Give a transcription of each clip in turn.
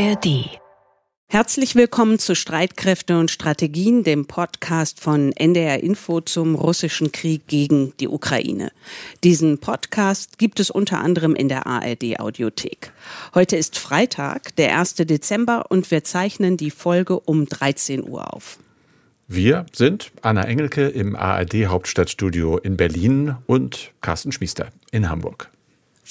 ARD. Herzlich willkommen zu Streitkräfte und Strategien, dem Podcast von NDR Info zum russischen Krieg gegen die Ukraine. Diesen Podcast gibt es unter anderem in der ARD Audiothek. Heute ist Freitag, der 1. Dezember und wir zeichnen die Folge um 13 Uhr auf. Wir sind Anna Engelke im ARD Hauptstadtstudio in Berlin und Carsten Schmiester in Hamburg.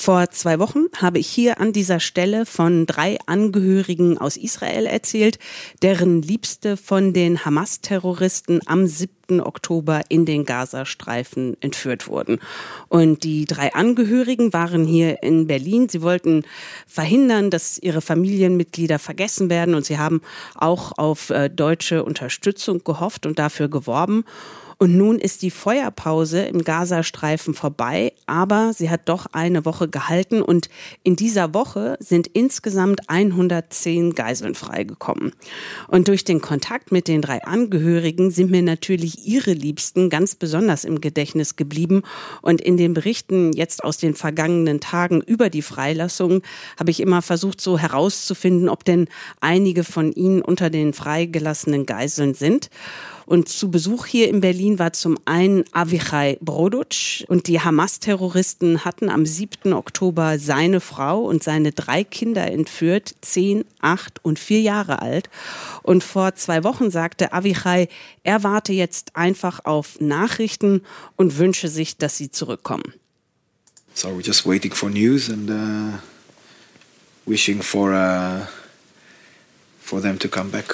Vor zwei Wochen habe ich hier an dieser Stelle von drei Angehörigen aus Israel erzählt, deren Liebste von den Hamas-Terroristen am 7. Oktober in den Gazastreifen entführt wurden. Und die drei Angehörigen waren hier in Berlin. Sie wollten verhindern, dass ihre Familienmitglieder vergessen werden. Und sie haben auch auf äh, deutsche Unterstützung gehofft und dafür geworben. Und nun ist die Feuerpause im Gazastreifen vorbei, aber sie hat doch eine Woche gehalten und in dieser Woche sind insgesamt 110 Geiseln freigekommen. Und durch den Kontakt mit den drei Angehörigen sind mir natürlich ihre Liebsten ganz besonders im Gedächtnis geblieben. Und in den Berichten jetzt aus den vergangenen Tagen über die Freilassung habe ich immer versucht, so herauszufinden, ob denn einige von ihnen unter den freigelassenen Geiseln sind. Und zu Besuch hier in Berlin war zum einen Avichai Broduc und die Hamas-Terroristen hatten am 7. Oktober seine Frau und seine drei Kinder entführt, zehn, acht und vier Jahre alt. Und vor zwei Wochen sagte Avichai, er warte jetzt einfach auf Nachrichten und wünsche sich, dass sie zurückkommen. So we're just waiting for news and uh, wishing for uh, for them to come back.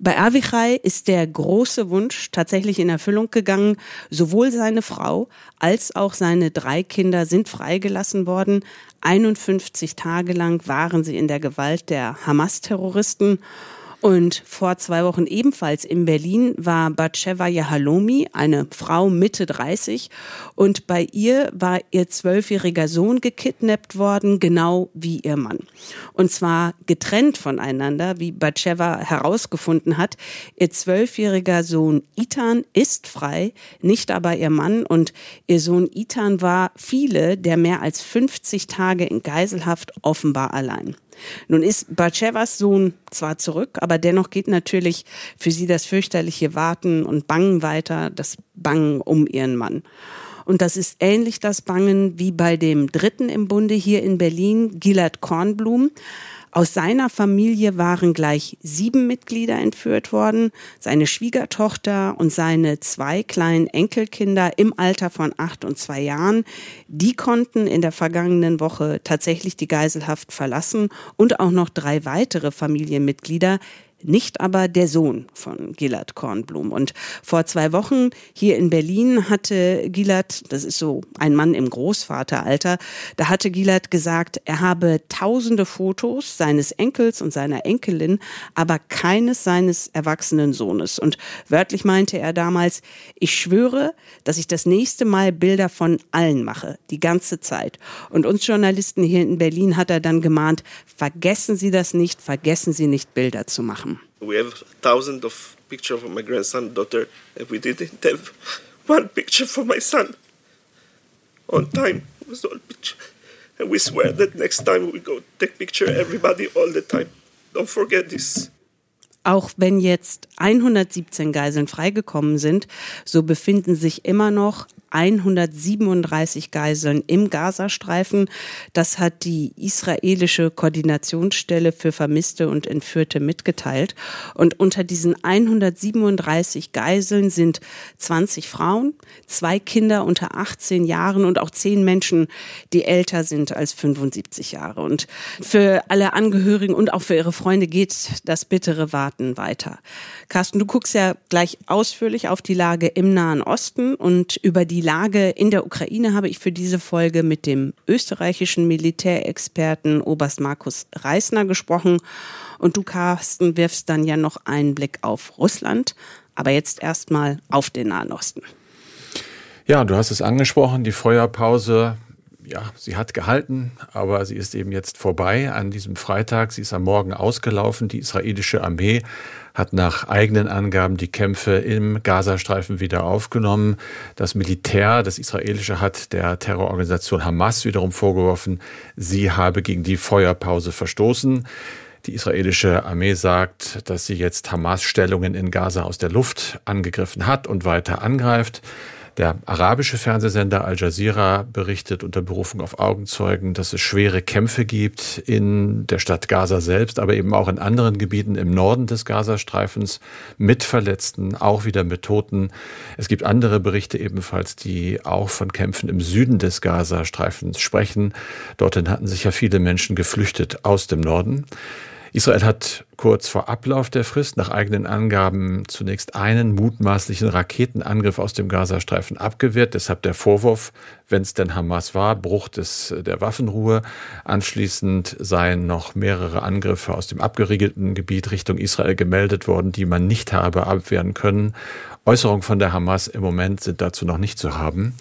Bei Avichai ist der große Wunsch tatsächlich in Erfüllung gegangen. Sowohl seine Frau als auch seine drei Kinder sind freigelassen worden. 51 Tage lang waren sie in der Gewalt der Hamas-Terroristen. Und vor zwei Wochen ebenfalls in Berlin war Batsheva Yahalomi, eine Frau Mitte 30. Und bei ihr war ihr zwölfjähriger Sohn gekidnappt worden, genau wie ihr Mann. Und zwar getrennt voneinander, wie Batsheva herausgefunden hat. Ihr zwölfjähriger Sohn Itan ist frei, nicht aber ihr Mann. Und ihr Sohn Itan war viele der mehr als 50 Tage in Geiselhaft offenbar allein. Nun ist Batshevas Sohn zwar zurück, aber dennoch geht natürlich für sie das fürchterliche Warten und Bangen weiter, das Bangen um ihren Mann. Und das ist ähnlich das Bangen wie bei dem dritten im Bunde hier in Berlin, Gilad Kornblum. Aus seiner Familie waren gleich sieben Mitglieder entführt worden, seine Schwiegertochter und seine zwei kleinen Enkelkinder im Alter von acht und zwei Jahren. Die konnten in der vergangenen Woche tatsächlich die Geiselhaft verlassen und auch noch drei weitere Familienmitglieder, nicht aber der Sohn von Gilad Kornblum. Und vor zwei Wochen hier in Berlin hatte Gilad, das ist so ein Mann im Großvateralter, da hatte Gilad gesagt, er habe tausende Fotos seines Enkels und seiner Enkelin, aber keines seines erwachsenen Sohnes. Und wörtlich meinte er damals, ich schwöre, dass ich das nächste Mal Bilder von allen mache, die ganze Zeit. Und uns Journalisten hier in Berlin hat er dann gemahnt, vergessen Sie das nicht, vergessen Sie nicht Bilder zu machen. We have thousands of pictures of my grandson and daughter, and we didn't have one picture for my son. On time was all picture. And we swear that next time we go take picture everybody all the time. Don't forget this. Auch wenn jetzt 117 Geiseln freigekommen sind, so befinden sich immer noch 137 Geiseln im Gazastreifen. Das hat die israelische Koordinationsstelle für Vermisste und Entführte mitgeteilt. Und unter diesen 137 Geiseln sind 20 Frauen, zwei Kinder unter 18 Jahren und auch zehn Menschen, die älter sind als 75 Jahre. Und für alle Angehörigen und auch für ihre Freunde geht das bittere Warten weiter. Carsten, du guckst ja gleich ausführlich auf die Lage im Nahen Osten und über die Lage in der Ukraine habe ich für diese Folge mit dem österreichischen Militärexperten Oberst Markus Reisner gesprochen. Und du, Carsten, wirfst dann ja noch einen Blick auf Russland, aber jetzt erstmal auf den Nahen Osten. Ja, du hast es angesprochen, die Feuerpause ja, sie hat gehalten, aber sie ist eben jetzt vorbei an diesem Freitag. Sie ist am Morgen ausgelaufen. Die israelische Armee hat nach eigenen Angaben die Kämpfe im Gazastreifen wieder aufgenommen. Das Militär, das israelische, hat der Terrororganisation Hamas wiederum vorgeworfen, sie habe gegen die Feuerpause verstoßen. Die israelische Armee sagt, dass sie jetzt Hamas-Stellungen in Gaza aus der Luft angegriffen hat und weiter angreift. Der arabische Fernsehsender Al Jazeera berichtet unter Berufung auf Augenzeugen, dass es schwere Kämpfe gibt in der Stadt Gaza selbst, aber eben auch in anderen Gebieten im Norden des Gazastreifens mit Verletzten, auch wieder mit Toten. Es gibt andere Berichte ebenfalls, die auch von Kämpfen im Süden des Gazastreifens sprechen. Dorthin hatten sich ja viele Menschen geflüchtet aus dem Norden. Israel hat kurz vor Ablauf der Frist nach eigenen Angaben zunächst einen mutmaßlichen Raketenangriff aus dem Gazastreifen abgewehrt. Deshalb der Vorwurf, wenn es denn Hamas war, Bruch des, der Waffenruhe. Anschließend seien noch mehrere Angriffe aus dem abgeriegelten Gebiet Richtung Israel gemeldet worden, die man nicht habe abwehren können. Äußerungen von der Hamas im Moment sind dazu noch nicht zu haben.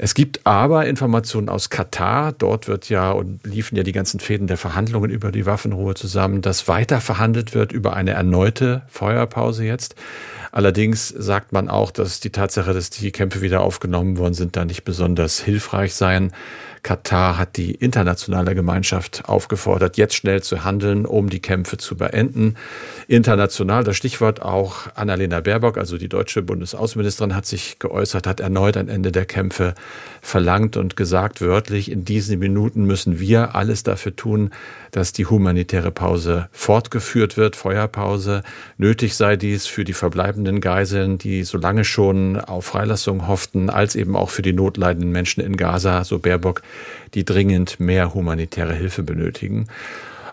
Es gibt aber Informationen aus Katar. Dort wird ja und liefen ja die ganzen Fäden der Verhandlungen über die Waffenruhe zusammen, dass weiter verhandelt wird über eine erneute Feuerpause jetzt. Allerdings sagt man auch, dass die Tatsache, dass die Kämpfe wieder aufgenommen worden sind, da nicht besonders hilfreich seien. Katar hat die internationale Gemeinschaft aufgefordert, jetzt schnell zu handeln, um die Kämpfe zu beenden. International, das Stichwort auch Annalena Baerbock, also die deutsche Bundesaußenministerin, hat sich geäußert, hat erneut ein Ende der Kämpfe verlangt und gesagt wörtlich, in diesen Minuten müssen wir alles dafür tun, dass die humanitäre Pause fortgeführt wird, Feuerpause. Nötig sei dies für die verbleibenden Geiseln, die so lange schon auf Freilassung hofften, als eben auch für die notleidenden Menschen in Gaza, so Baerbock, die dringend mehr humanitäre Hilfe benötigen.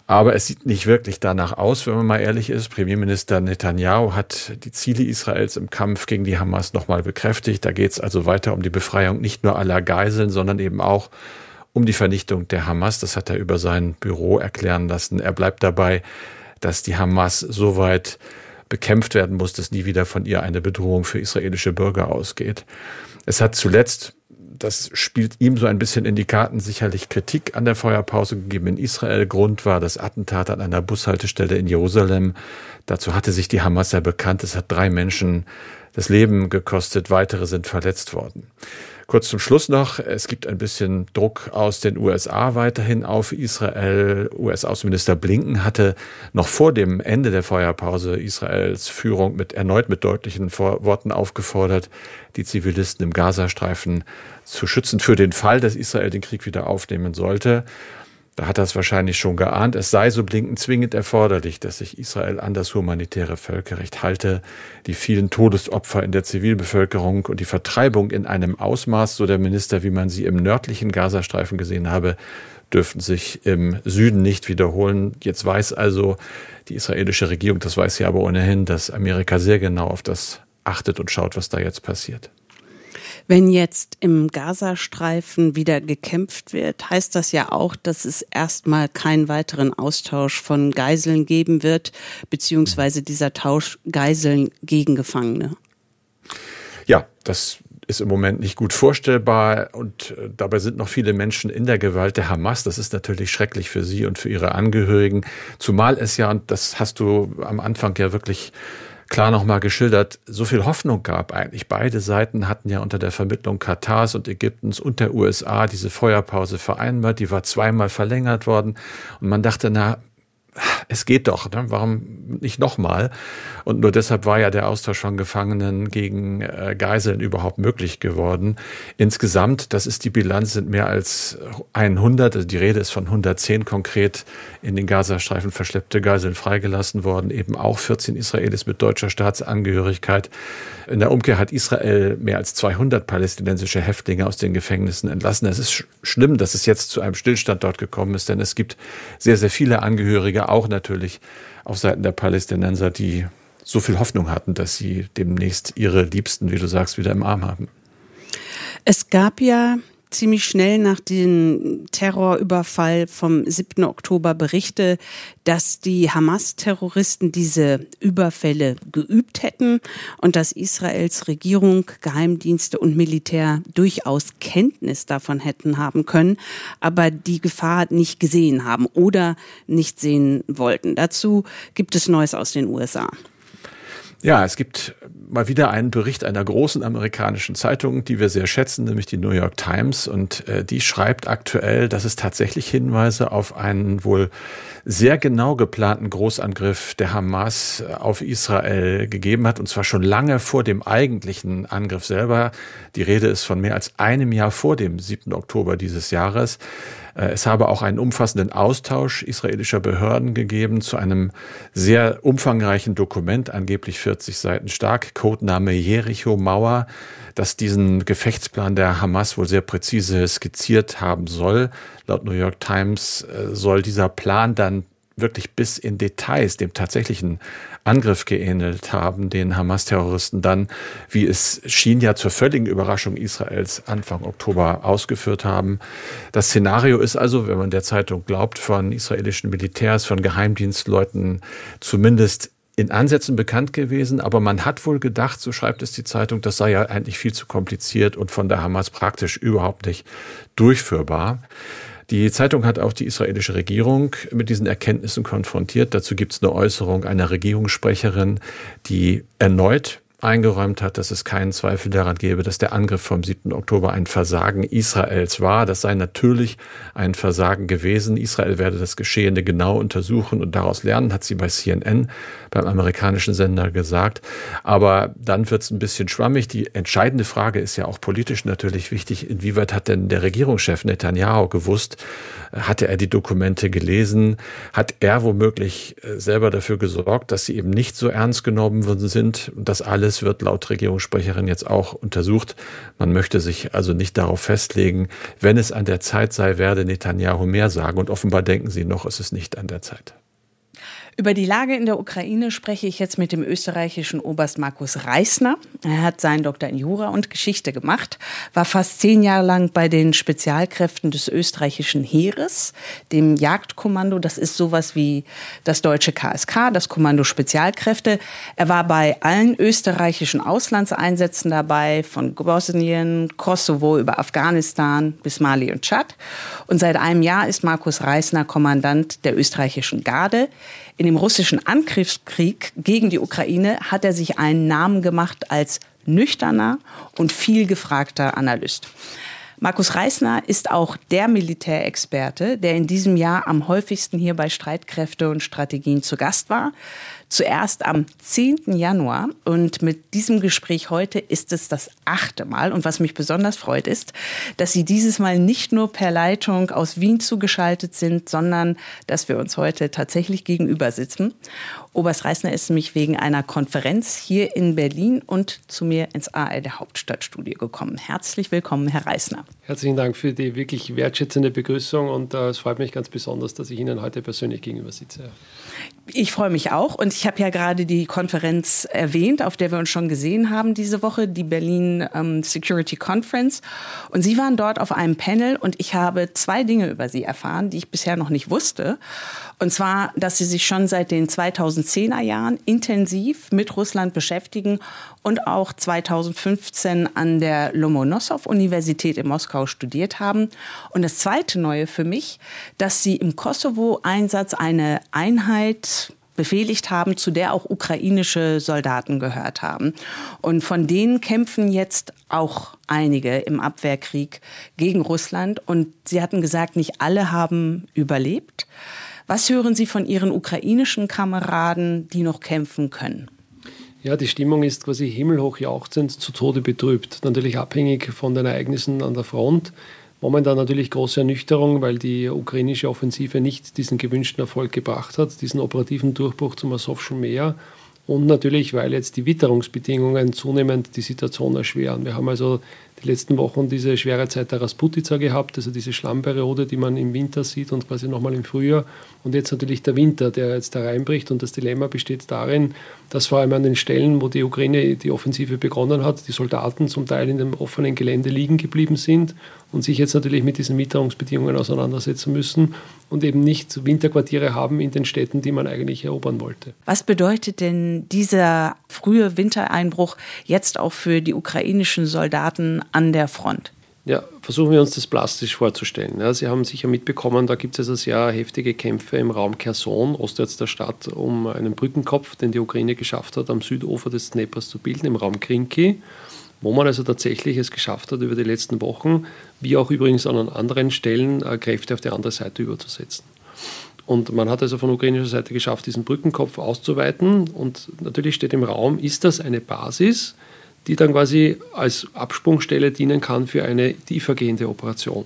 Aber es sieht nicht wirklich danach aus, wenn man mal ehrlich ist. Premierminister Netanyahu hat die Ziele Israels im Kampf gegen die Hamas nochmal bekräftigt. Da geht es also weiter um die Befreiung nicht nur aller Geiseln, sondern eben auch um die Vernichtung der Hamas. Das hat er über sein Büro erklären lassen. Er bleibt dabei, dass die Hamas so weit bekämpft werden muss, dass nie wieder von ihr eine Bedrohung für israelische Bürger ausgeht. Es hat zuletzt das spielt ihm so ein bisschen in die Karten, sicherlich Kritik an der Feuerpause gegeben in Israel. Grund war das Attentat an einer Bushaltestelle in Jerusalem. Dazu hatte sich die Hamas ja bekannt. Es hat drei Menschen das Leben gekostet, weitere sind verletzt worden. Kurz zum Schluss noch, es gibt ein bisschen Druck aus den USA weiterhin auf Israel. US-Außenminister Blinken hatte noch vor dem Ende der Feuerpause Israels Führung mit erneut mit deutlichen Worten aufgefordert, die Zivilisten im Gazastreifen zu schützen für den Fall, dass Israel den Krieg wieder aufnehmen sollte. Da hat er es wahrscheinlich schon geahnt. Es sei so blinkend zwingend erforderlich, dass sich Israel an das humanitäre Völkerrecht halte. Die vielen Todesopfer in der Zivilbevölkerung und die Vertreibung in einem Ausmaß, so der Minister, wie man sie im nördlichen Gazastreifen gesehen habe, dürften sich im Süden nicht wiederholen. Jetzt weiß also die israelische Regierung, das weiß sie aber ohnehin, dass Amerika sehr genau auf das achtet und schaut, was da jetzt passiert. Wenn jetzt im Gazastreifen wieder gekämpft wird, heißt das ja auch, dass es erstmal keinen weiteren Austausch von Geiseln geben wird, beziehungsweise dieser Tausch Geiseln gegen Gefangene. Ja, das ist im Moment nicht gut vorstellbar und äh, dabei sind noch viele Menschen in der Gewalt der Hamas. Das ist natürlich schrecklich für sie und für ihre Angehörigen, zumal es ja, und das hast du am Anfang ja wirklich klar nochmal geschildert, so viel Hoffnung gab eigentlich. Beide Seiten hatten ja unter der Vermittlung Katars und Ägyptens und der USA diese Feuerpause vereinbart. Die war zweimal verlängert worden. Und man dachte, na, es geht doch, ne? warum nicht nochmal? Und nur deshalb war ja der Austausch von Gefangenen gegen äh, Geiseln überhaupt möglich geworden. Insgesamt, das ist die Bilanz, sind mehr als 100, also die Rede ist von 110 konkret in den Gazastreifen verschleppte Geiseln freigelassen worden, eben auch 14 Israelis mit deutscher Staatsangehörigkeit. In der Umkehr hat Israel mehr als 200 palästinensische Häftlinge aus den Gefängnissen entlassen. Es ist sch schlimm, dass es jetzt zu einem Stillstand dort gekommen ist, denn es gibt sehr, sehr viele Angehörige, auch natürlich auf Seiten der Palästinenser, die so viel Hoffnung hatten, dass sie demnächst ihre Liebsten, wie du sagst, wieder im Arm haben. Es gab ja ziemlich schnell nach dem Terrorüberfall vom 7. Oktober Berichte, dass die Hamas-Terroristen diese Überfälle geübt hätten und dass Israels Regierung, Geheimdienste und Militär durchaus Kenntnis davon hätten haben können, aber die Gefahr nicht gesehen haben oder nicht sehen wollten. Dazu gibt es Neues aus den USA. Ja, es gibt mal wieder einen Bericht einer großen amerikanischen Zeitung, die wir sehr schätzen, nämlich die New York Times. Und äh, die schreibt aktuell, dass es tatsächlich Hinweise auf einen wohl sehr genau geplanten Großangriff der Hamas auf Israel gegeben hat. Und zwar schon lange vor dem eigentlichen Angriff selber. Die Rede ist von mehr als einem Jahr vor dem 7. Oktober dieses Jahres. Äh, es habe auch einen umfassenden Austausch israelischer Behörden gegeben zu einem sehr umfangreichen Dokument, angeblich 40 Seiten stark, Codename Jericho Mauer, das diesen Gefechtsplan der Hamas wohl sehr präzise skizziert haben soll. Laut New York Times äh, soll dieser Plan dann wirklich bis in Details dem tatsächlichen Angriff geähnelt haben, den Hamas-Terroristen dann, wie es schien, ja zur völligen Überraschung Israels Anfang Oktober ausgeführt haben. Das Szenario ist also, wenn man der Zeitung glaubt, von israelischen Militärs, von Geheimdienstleuten zumindest in Ansätzen bekannt gewesen, aber man hat wohl gedacht, so schreibt es die Zeitung, das sei ja eigentlich viel zu kompliziert und von der Hamas praktisch überhaupt nicht durchführbar. Die Zeitung hat auch die israelische Regierung mit diesen Erkenntnissen konfrontiert. Dazu gibt es eine Äußerung einer Regierungssprecherin, die erneut eingeräumt hat, dass es keinen Zweifel daran gäbe, dass der Angriff vom 7. Oktober ein Versagen Israels war. Das sei natürlich ein Versagen gewesen. Israel werde das Geschehene genau untersuchen und daraus lernen, hat sie bei CNN, beim amerikanischen Sender gesagt. Aber dann wird es ein bisschen schwammig. Die entscheidende Frage ist ja auch politisch natürlich wichtig. Inwieweit hat denn der Regierungschef Netanyahu gewusst, hatte er die Dokumente gelesen? Hat er womöglich äh, selber dafür gesorgt, dass sie eben nicht so ernst genommen worden sind? Und das alles wird laut Regierungssprecherin jetzt auch untersucht. Man möchte sich also nicht darauf festlegen. Wenn es an der Zeit sei, werde Netanyahu mehr sagen. Und offenbar denken sie noch, es ist nicht an der Zeit. Über die Lage in der Ukraine spreche ich jetzt mit dem österreichischen Oberst Markus Reisner. Er hat seinen Doktor in Jura und Geschichte gemacht, war fast zehn Jahre lang bei den Spezialkräften des österreichischen Heeres, dem Jagdkommando. Das ist sowas wie das deutsche KSK, das Kommando Spezialkräfte. Er war bei allen österreichischen Auslandseinsätzen dabei, von Bosnien, Kosovo über Afghanistan bis Mali und Tschad. Und seit einem Jahr ist Markus Reisner Kommandant der österreichischen Garde. In dem russischen Angriffskrieg gegen die Ukraine hat er sich einen Namen gemacht als nüchterner und viel gefragter Analyst. Markus Reisner ist auch der Militärexperte, der in diesem Jahr am häufigsten hier bei Streitkräfte und Strategien zu Gast war. Zuerst am 10. Januar und mit diesem Gespräch heute ist es das achte Mal. Und was mich besonders freut ist, dass Sie dieses Mal nicht nur per Leitung aus Wien zugeschaltet sind, sondern dass wir uns heute tatsächlich gegenüber sitzen. Oberst Reisner ist nämlich wegen einer Konferenz hier in Berlin und zu mir ins ARD Hauptstadtstudio gekommen. Herzlich willkommen, Herr Reisner. Herzlichen Dank für die wirklich wertschätzende Begrüßung und äh, es freut mich ganz besonders, dass ich Ihnen heute persönlich gegenüber sitze. Ich freue mich auch und ich habe ja gerade die Konferenz erwähnt, auf der wir uns schon gesehen haben diese Woche, die Berlin ähm, Security Conference. Und Sie waren dort auf einem Panel und ich habe zwei Dinge über Sie erfahren, die ich bisher noch nicht wusste. Und zwar, dass Sie sich schon seit den 2010er Jahren intensiv mit Russland beschäftigen und auch 2015 an der Lomonossow-Universität in Moskau studiert haben. Und das zweite Neue für mich, dass Sie im Kosovo-Einsatz eine Einheit befehligt haben, zu der auch ukrainische Soldaten gehört haben. Und von denen kämpfen jetzt auch einige im Abwehrkrieg gegen Russland. Und Sie hatten gesagt, nicht alle haben überlebt. Was hören Sie von Ihren ukrainischen Kameraden, die noch kämpfen können? Ja, die Stimmung ist quasi himmelhoch jauchzend, zu Tode betrübt. Natürlich abhängig von den Ereignissen an der Front. Momentan natürlich große Ernüchterung, weil die ukrainische Offensive nicht diesen gewünschten Erfolg gebracht hat, diesen operativen Durchbruch zum Asowschen Meer. Und natürlich, weil jetzt die Witterungsbedingungen zunehmend die Situation erschweren. Wir haben also letzten Wochen diese schwere Zeit der Rasputica gehabt, also diese Schlammperiode, die man im Winter sieht und quasi nochmal im Frühjahr. Und jetzt natürlich der Winter, der jetzt da reinbricht. Und das Dilemma besteht darin, dass vor allem an den Stellen, wo die Ukraine die Offensive begonnen hat, die Soldaten zum Teil in dem offenen Gelände liegen geblieben sind und sich jetzt natürlich mit diesen Witterungsbedingungen auseinandersetzen müssen und eben nicht Winterquartiere haben in den Städten, die man eigentlich erobern wollte. Was bedeutet denn dieser frühe Wintereinbruch jetzt auch für die ukrainischen Soldaten an der Front? Ja, versuchen wir uns das plastisch vorzustellen. Ja, Sie haben sicher mitbekommen, da gibt es also sehr heftige Kämpfe im Raum Kherson, ostwärts der Stadt, um einen Brückenkopf, den die Ukraine geschafft hat, am Südufer des Dnepers zu bilden, im Raum Krinki, wo man also tatsächlich es geschafft hat, über die letzten Wochen, wie auch übrigens an anderen Stellen, äh, Kräfte auf die andere Seite überzusetzen. Und man hat also von ukrainischer Seite geschafft, diesen Brückenkopf auszuweiten. Und natürlich steht im Raum, ist das eine Basis, die dann quasi als Absprungstelle dienen kann für eine tiefergehende Operation.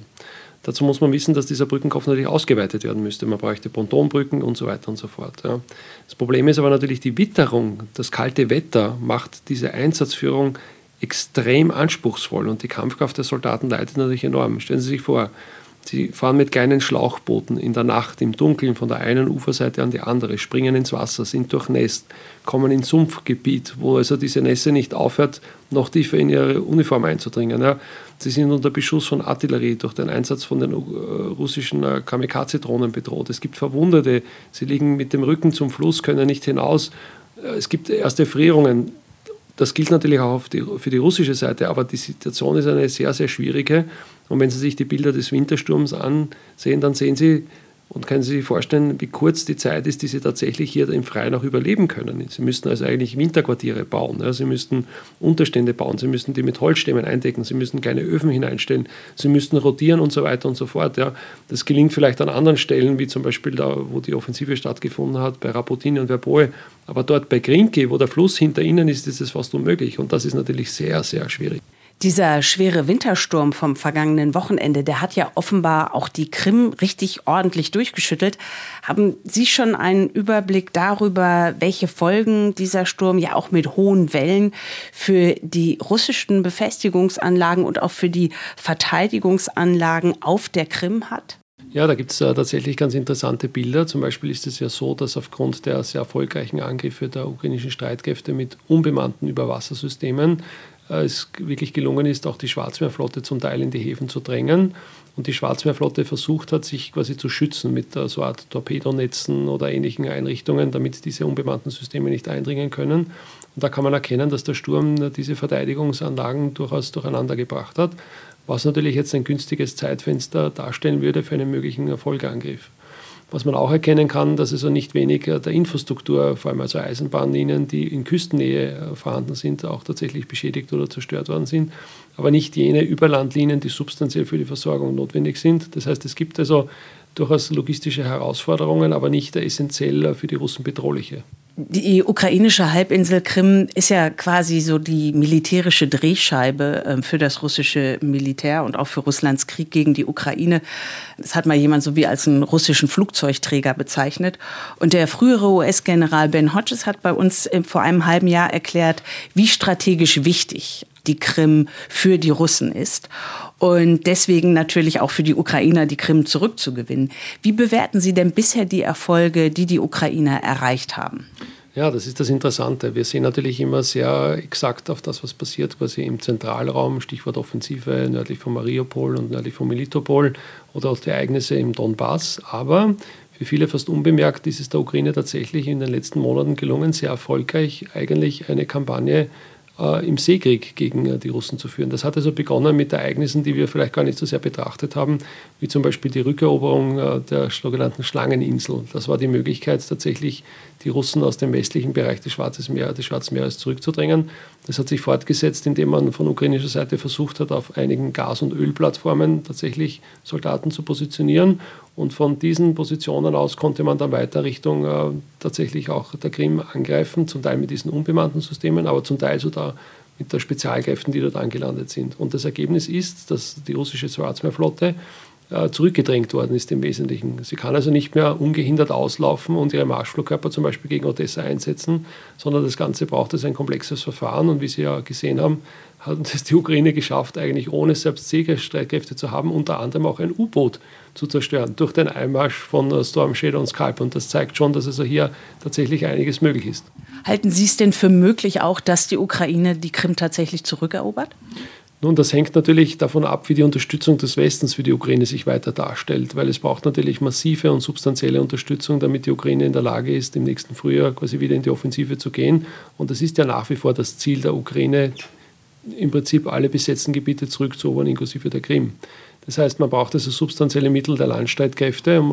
Dazu muss man wissen, dass dieser Brückenkopf natürlich ausgeweitet werden müsste. Man bräuchte Pontonbrücken und so weiter und so fort. Ja. Das Problem ist aber natürlich die Witterung, das kalte Wetter macht diese Einsatzführung extrem anspruchsvoll und die Kampfkraft der Soldaten leidet natürlich enorm. Stellen Sie sich vor, Sie fahren mit kleinen Schlauchbooten in der Nacht im Dunkeln von der einen Uferseite an die andere, springen ins Wasser, sind durchnässt, kommen ins Sumpfgebiet, wo also diese Nässe nicht aufhört, noch tiefer in ihre Uniform einzudringen. Ja. Sie sind unter Beschuss von Artillerie durch den Einsatz von den äh, russischen äh, Kamikaze-Drohnen bedroht. Es gibt Verwundete, sie liegen mit dem Rücken zum Fluss, können nicht hinaus. Äh, es gibt erste Frierungen. Das gilt natürlich auch für die russische Seite, aber die Situation ist eine sehr, sehr schwierige. Und wenn Sie sich die Bilder des Wintersturms ansehen, dann sehen Sie und können Sie sich vorstellen, wie kurz die Zeit ist, die Sie tatsächlich hier im Freien auch überleben können. Sie müssten also eigentlich Winterquartiere bauen. Ja. Sie müssten Unterstände bauen. Sie müssten die mit Holzstämmen eindecken. Sie müssten kleine Öfen hineinstellen. Sie müssten rotieren und so weiter und so fort. Ja. Das gelingt vielleicht an anderen Stellen, wie zum Beispiel da, wo die Offensive stattgefunden hat, bei Rapotini und Verboe. Aber dort bei Grinke, wo der Fluss hinter ihnen ist, ist es fast unmöglich. Und das ist natürlich sehr, sehr schwierig. Dieser schwere Wintersturm vom vergangenen Wochenende, der hat ja offenbar auch die Krim richtig ordentlich durchgeschüttelt. Haben Sie schon einen Überblick darüber, welche Folgen dieser Sturm ja auch mit hohen Wellen für die russischen Befestigungsanlagen und auch für die Verteidigungsanlagen auf der Krim hat? Ja, da gibt es äh, tatsächlich ganz interessante Bilder. Zum Beispiel ist es ja so, dass aufgrund der sehr erfolgreichen Angriffe der ukrainischen Streitkräfte mit unbemannten Überwassersystemen es wirklich gelungen ist, auch die Schwarzmeerflotte zum Teil in die Häfen zu drängen. Und die Schwarzmeerflotte versucht hat, sich quasi zu schützen mit so einer Art Torpedonetzen oder ähnlichen Einrichtungen, damit diese unbemannten Systeme nicht eindringen können. Und da kann man erkennen, dass der Sturm diese Verteidigungsanlagen durchaus durcheinander gebracht hat, was natürlich jetzt ein günstiges Zeitfenster darstellen würde für einen möglichen Erfolgangriff. Was man auch erkennen kann, dass also nicht wenig der Infrastruktur, vor allem also Eisenbahnlinien, die in Küstennähe äh, vorhanden sind, auch tatsächlich beschädigt oder zerstört worden sind, aber nicht jene Überlandlinien, die substanziell für die Versorgung notwendig sind. Das heißt, es gibt also durchaus logistische Herausforderungen, aber nicht essentiell für die Russen bedrohliche. Die ukrainische Halbinsel Krim ist ja quasi so die militärische Drehscheibe ähm, für das russische Militär und auch für Russlands Krieg gegen die Ukraine. Das hat mal jemand so wie als einen russischen Flugzeugträger bezeichnet. Und der frühere US-General Ben Hodges hat bei uns äh, vor einem halben Jahr erklärt, wie strategisch wichtig die Krim für die Russen ist und deswegen natürlich auch für die Ukrainer die Krim zurückzugewinnen. Wie bewerten Sie denn bisher die Erfolge, die die Ukrainer erreicht haben? Ja, das ist das Interessante. Wir sehen natürlich immer sehr exakt auf das, was passiert, quasi im Zentralraum, Stichwort Offensive nördlich von Mariupol und nördlich von Melitopol oder auch die Ereignisse im Donbass. Aber für viele fast unbemerkt ist es der Ukraine tatsächlich in den letzten Monaten gelungen, sehr erfolgreich eigentlich eine Kampagne äh, im Seekrieg gegen äh, die Russen zu führen. Das hat also begonnen mit Ereignissen, die wir vielleicht gar nicht so sehr betrachtet haben, wie zum Beispiel die Rückeroberung äh, der sogenannten Schlangeninsel. Das war die Möglichkeit, tatsächlich die Russen aus dem westlichen Bereich des, Schwarzes Meer, des Schwarzen Meeres zurückzudrängen. Das hat sich fortgesetzt, indem man von ukrainischer Seite versucht hat, auf einigen Gas- und Ölplattformen tatsächlich Soldaten zu positionieren. Und von diesen Positionen aus konnte man dann weiter Richtung äh, tatsächlich auch der Krim angreifen, zum Teil mit diesen unbemannten Systemen, aber zum Teil sogar mit der Spezialkräften, die dort angelandet sind. Und das Ergebnis ist, dass die russische Schwarzmeerflotte zurückgedrängt worden ist im Wesentlichen. Sie kann also nicht mehr ungehindert auslaufen und ihre Marschflugkörper zum Beispiel gegen Odessa einsetzen, sondern das Ganze braucht es ein komplexes Verfahren. Und wie Sie ja gesehen haben, hat es die Ukraine geschafft, eigentlich ohne selbst Seestreitkräfte zu haben, unter anderem auch ein U-Boot zu zerstören durch den Einmarsch von äh, Storm Shadow und Skype. Und das zeigt schon, dass also hier tatsächlich einiges möglich ist. Halten Sie es denn für möglich auch, dass die Ukraine die Krim tatsächlich zurückerobert? Nun, das hängt natürlich davon ab, wie die Unterstützung des Westens für die Ukraine sich weiter darstellt, weil es braucht natürlich massive und substanzielle Unterstützung, damit die Ukraine in der Lage ist, im nächsten Frühjahr quasi wieder in die Offensive zu gehen. Und das ist ja nach wie vor das Ziel der Ukraine, im Prinzip alle besetzten Gebiete zurückzuerobern, inklusive der Krim. Das heißt, man braucht also substanzielle Mittel der Landstreitkräfte,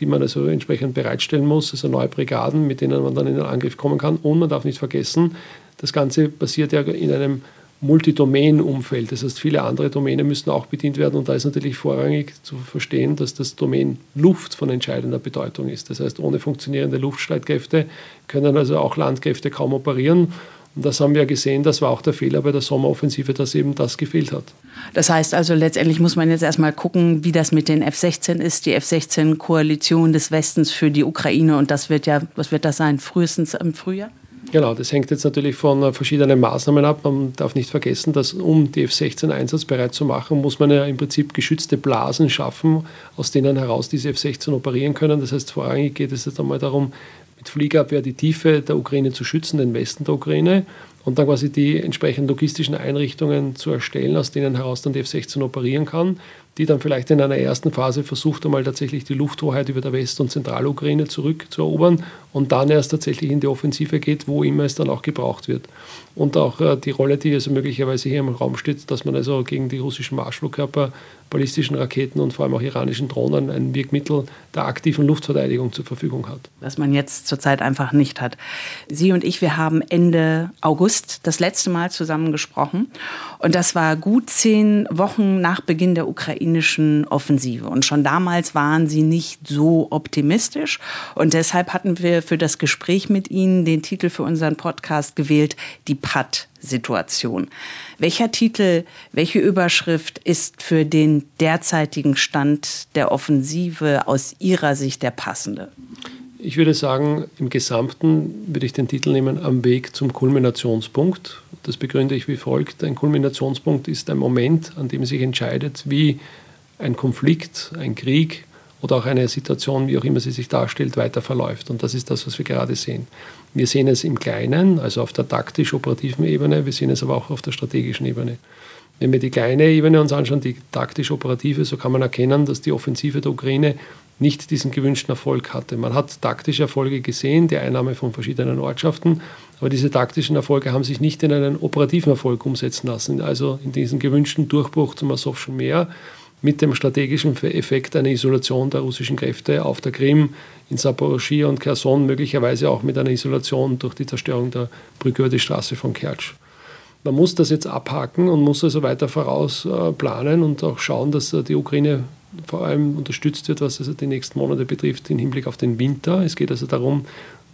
die man also entsprechend bereitstellen muss, also neue Brigaden, mit denen man dann in den Angriff kommen kann. Und man darf nicht vergessen, das Ganze passiert ja in einem Multidomain-Umfeld. Das heißt, viele andere Domänen müssen auch bedient werden und da ist natürlich vorrangig zu verstehen, dass das Domain Luft von entscheidender Bedeutung ist. Das heißt, ohne funktionierende Luftstreitkräfte können also auch Landkräfte kaum operieren. Und das haben wir gesehen, das war auch der Fehler bei der Sommeroffensive, dass eben das gefehlt hat. Das heißt also, letztendlich muss man jetzt erstmal gucken, wie das mit den F-16 ist, die F-16-Koalition des Westens für die Ukraine. Und das wird ja, was wird das sein, frühestens im Frühjahr? Genau, das hängt jetzt natürlich von äh, verschiedenen Maßnahmen ab. Man darf nicht vergessen, dass um die F-16 einsatzbereit zu machen, muss man ja im Prinzip geschützte Blasen schaffen, aus denen heraus diese F-16 operieren können. Das heißt, vorrangig geht es jetzt einmal darum, mit Fliegerabwehr die Tiefe der Ukraine zu schützen, den Westen der Ukraine und dann quasi die entsprechenden logistischen Einrichtungen zu erstellen, aus denen heraus dann die F-16 operieren kann, die dann vielleicht in einer ersten Phase versucht, einmal tatsächlich die Lufthoheit über der West- und Zentralukraine zurückzuerobern und dann erst tatsächlich in die Offensive geht, wo immer es dann auch gebraucht wird. Und auch äh, die Rolle, die also möglicherweise hier im Raum steht, dass man also gegen die russischen Marschflugkörper, ballistischen Raketen und vor allem auch iranischen Drohnen ein Wirkmittel der aktiven Luftverteidigung zur Verfügung hat. Was man jetzt zurzeit einfach nicht hat. Sie und ich, wir haben Ende August das letzte Mal zusammen gesprochen und das war gut zehn Wochen nach Beginn der ukrainischen Offensive. Und schon damals waren Sie nicht so optimistisch und deshalb hatten wir für das Gespräch mit Ihnen den Titel für unseren Podcast gewählt, die PAD-Situation. Welcher Titel, welche Überschrift ist für den derzeitigen Stand der Offensive aus Ihrer Sicht der passende? Ich würde sagen, im Gesamten würde ich den Titel nehmen Am Weg zum Kulminationspunkt. Das begründe ich wie folgt. Ein Kulminationspunkt ist ein Moment, an dem sich entscheidet, wie ein Konflikt, ein Krieg oder auch eine Situation, wie auch immer sie sich darstellt, weiter verläuft. Und das ist das, was wir gerade sehen. Wir sehen es im Kleinen, also auf der taktisch-operativen Ebene, wir sehen es aber auch auf der strategischen Ebene. Wenn wir die kleine Ebene uns anschauen, die taktisch-operative, so kann man erkennen, dass die Offensive der Ukraine nicht diesen gewünschten Erfolg hatte. Man hat taktische Erfolge gesehen, die Einnahme von verschiedenen Ortschaften, aber diese taktischen Erfolge haben sich nicht in einen operativen Erfolg umsetzen lassen, also in diesen gewünschten Durchbruch zum Asowschen Meer mit dem strategischen Effekt einer Isolation der russischen Kräfte auf der Krim, in Saporoschia und Kherson, möglicherweise auch mit einer Isolation durch die Zerstörung der Brücke über die Straße von Kertsch. Man muss das jetzt abhaken und muss also weiter voraus äh, planen und auch schauen, dass äh, die Ukraine vor allem unterstützt wird, was also die nächsten Monate betrifft, im Hinblick auf den Winter. Es geht also darum,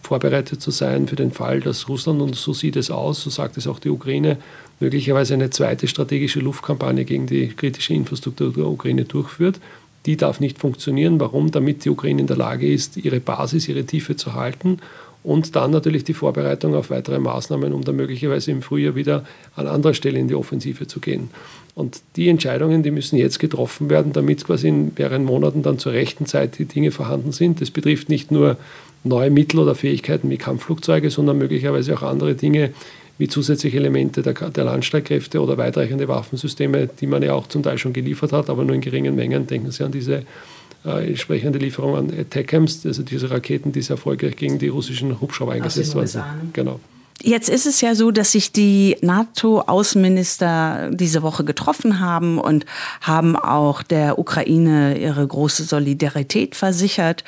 vorbereitet zu sein für den Fall, dass Russland, und so sieht es aus, so sagt es auch die Ukraine, möglicherweise eine zweite strategische Luftkampagne gegen die kritische Infrastruktur der Ukraine durchführt. Die darf nicht funktionieren. Warum? Damit die Ukraine in der Lage ist, ihre Basis, ihre Tiefe zu halten und dann natürlich die Vorbereitung auf weitere Maßnahmen, um dann möglicherweise im Frühjahr wieder an anderer Stelle in die Offensive zu gehen. Und die Entscheidungen, die müssen jetzt getroffen werden, damit quasi in mehreren Monaten dann zur rechten Zeit die Dinge vorhanden sind. Das betrifft nicht nur neue Mittel oder Fähigkeiten wie Kampfflugzeuge, sondern möglicherweise auch andere Dinge wie zusätzliche Elemente der, der Landstreitkräfte oder weitreichende Waffensysteme, die man ja auch zum Teil schon geliefert hat, aber nur in geringen Mengen. Denken Sie an diese äh, entsprechende Lieferung an Attackams, also diese Raketen, die sehr erfolgreich gegen die russischen Hubschrauber eingesetzt worden sind. Genau. Jetzt ist es ja so, dass sich die NATO-Außenminister diese Woche getroffen haben und haben auch der Ukraine ihre große Solidarität versichert.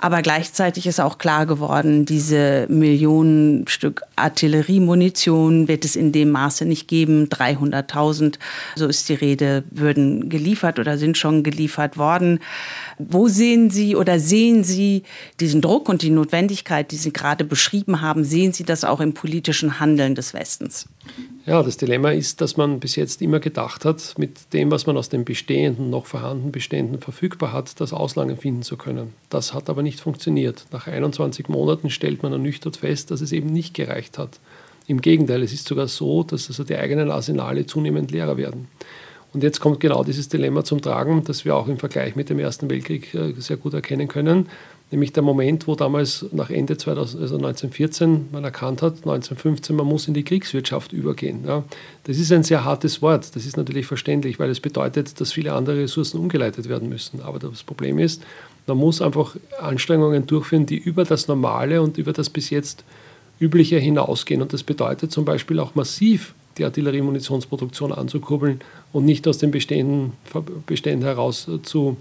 Aber gleichzeitig ist auch klar geworden, diese Millionen Stück Artilleriemunition wird es in dem Maße nicht geben. 300.000, so ist die Rede, würden geliefert oder sind schon geliefert worden. Wo sehen Sie oder sehen Sie diesen Druck und die Notwendigkeit, die Sie gerade beschrieben haben? Sehen Sie das auch im politischen Handeln des Westens? Ja, das Dilemma ist, dass man bis jetzt immer gedacht hat, mit dem, was man aus den bestehenden, noch vorhandenen Beständen verfügbar hat, das Auslangen finden zu können. Das hat aber nicht funktioniert. Nach 21 Monaten stellt man ernüchtert fest, dass es eben nicht gereicht hat. Im Gegenteil, es ist sogar so, dass also die eigenen Arsenale zunehmend leerer werden. Und jetzt kommt genau dieses Dilemma zum Tragen, das wir auch im Vergleich mit dem Ersten Weltkrieg äh, sehr gut erkennen können. Nämlich der Moment, wo damals nach Ende 2000, also 1914 man erkannt hat, 1915, man muss in die Kriegswirtschaft übergehen. Ja. Das ist ein sehr hartes Wort, das ist natürlich verständlich, weil es bedeutet, dass viele andere Ressourcen umgeleitet werden müssen. Aber das Problem ist, man muss einfach Anstrengungen durchführen, die über das Normale und über das bis jetzt Übliche hinausgehen. Und das bedeutet zum Beispiel auch massiv die Artilleriemunitionsproduktion anzukurbeln und nicht aus den bestehenden Beständen heraus zu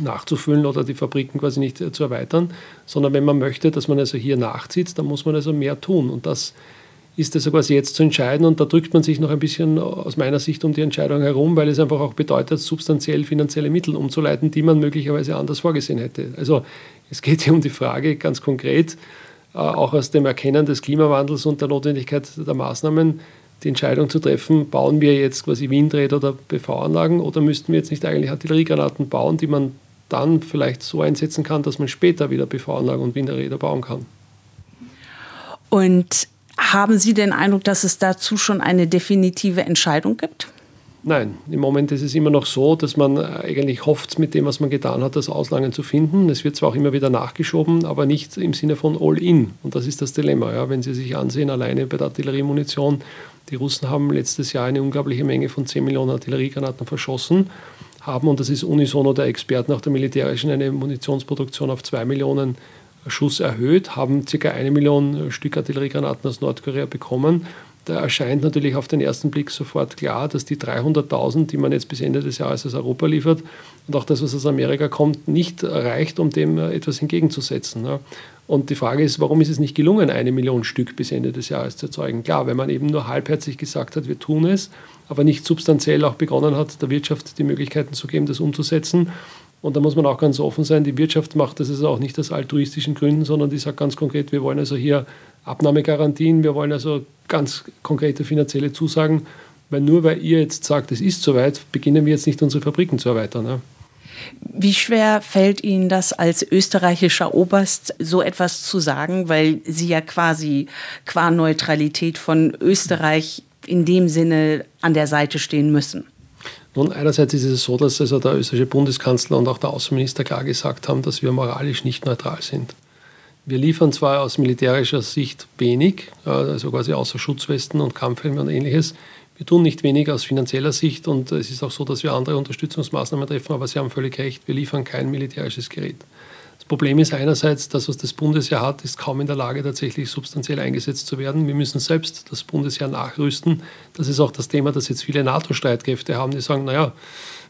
nachzufüllen oder die Fabriken quasi nicht zu erweitern, sondern wenn man möchte, dass man also hier nachzieht, dann muss man also mehr tun. Und das ist also quasi jetzt zu entscheiden und da drückt man sich noch ein bisschen aus meiner Sicht um die Entscheidung herum, weil es einfach auch bedeutet, substanziell finanzielle Mittel umzuleiten, die man möglicherweise anders vorgesehen hätte. Also es geht hier um die Frage ganz konkret, äh, auch aus dem Erkennen des Klimawandels und der Notwendigkeit der Maßnahmen, die Entscheidung zu treffen, bauen wir jetzt quasi Windräder oder PV-Anlagen oder müssten wir jetzt nicht eigentlich Artilleriegranaten bauen, die man dann vielleicht so einsetzen kann, dass man später wieder PV-Anlagen und Windräder bauen kann. Und haben Sie den Eindruck, dass es dazu schon eine definitive Entscheidung gibt? Nein, im Moment ist es immer noch so, dass man eigentlich hofft, mit dem, was man getan hat, das Auslangen zu finden. Es wird zwar auch immer wieder nachgeschoben, aber nicht im Sinne von All-In. Und das ist das Dilemma. Ja. Wenn Sie sich ansehen, alleine bei der Artilleriemunition, die Russen haben letztes Jahr eine unglaubliche Menge von 10 Millionen Artilleriegranaten verschossen, haben, und das ist unisono der Experten auch der militärischen, eine Munitionsproduktion auf 2 Millionen Schuss erhöht, haben ca. eine Million Stück Artilleriegranaten aus Nordkorea bekommen da erscheint natürlich auf den ersten Blick sofort klar, dass die 300.000, die man jetzt bis Ende des Jahres aus Europa liefert und auch das, was aus Amerika kommt, nicht reicht, um dem etwas entgegenzusetzen. Und die Frage ist, warum ist es nicht gelungen, eine Million Stück bis Ende des Jahres zu erzeugen? Klar, wenn man eben nur halbherzig gesagt hat, wir tun es, aber nicht substanziell auch begonnen hat, der Wirtschaft die Möglichkeiten zu geben, das umzusetzen. Und da muss man auch ganz offen sein, die Wirtschaft macht das also auch nicht aus altruistischen Gründen, sondern die sagt ganz konkret, wir wollen also hier Abnahmegarantien, wir wollen also ganz konkrete finanzielle Zusagen, weil nur weil ihr jetzt sagt, es ist soweit, beginnen wir jetzt nicht unsere Fabriken zu erweitern. Ja. Wie schwer fällt Ihnen das als österreichischer Oberst, so etwas zu sagen, weil Sie ja quasi qua Neutralität von Österreich in dem Sinne an der Seite stehen müssen? Nun, einerseits ist es so, dass also der österreichische Bundeskanzler und auch der Außenminister klar gesagt haben, dass wir moralisch nicht neutral sind. Wir liefern zwar aus militärischer Sicht wenig, also quasi außer Schutzwesten und Kampfhelme und ähnliches. Wir tun nicht wenig aus finanzieller Sicht und es ist auch so, dass wir andere Unterstützungsmaßnahmen treffen, aber Sie haben völlig recht, wir liefern kein militärisches Gerät. Das Problem ist einerseits, das, was das Bundesheer hat, ist kaum in der Lage, tatsächlich substanziell eingesetzt zu werden. Wir müssen selbst das Bundesheer nachrüsten. Das ist auch das Thema, das jetzt viele NATO-Streitkräfte haben, die sagen, naja,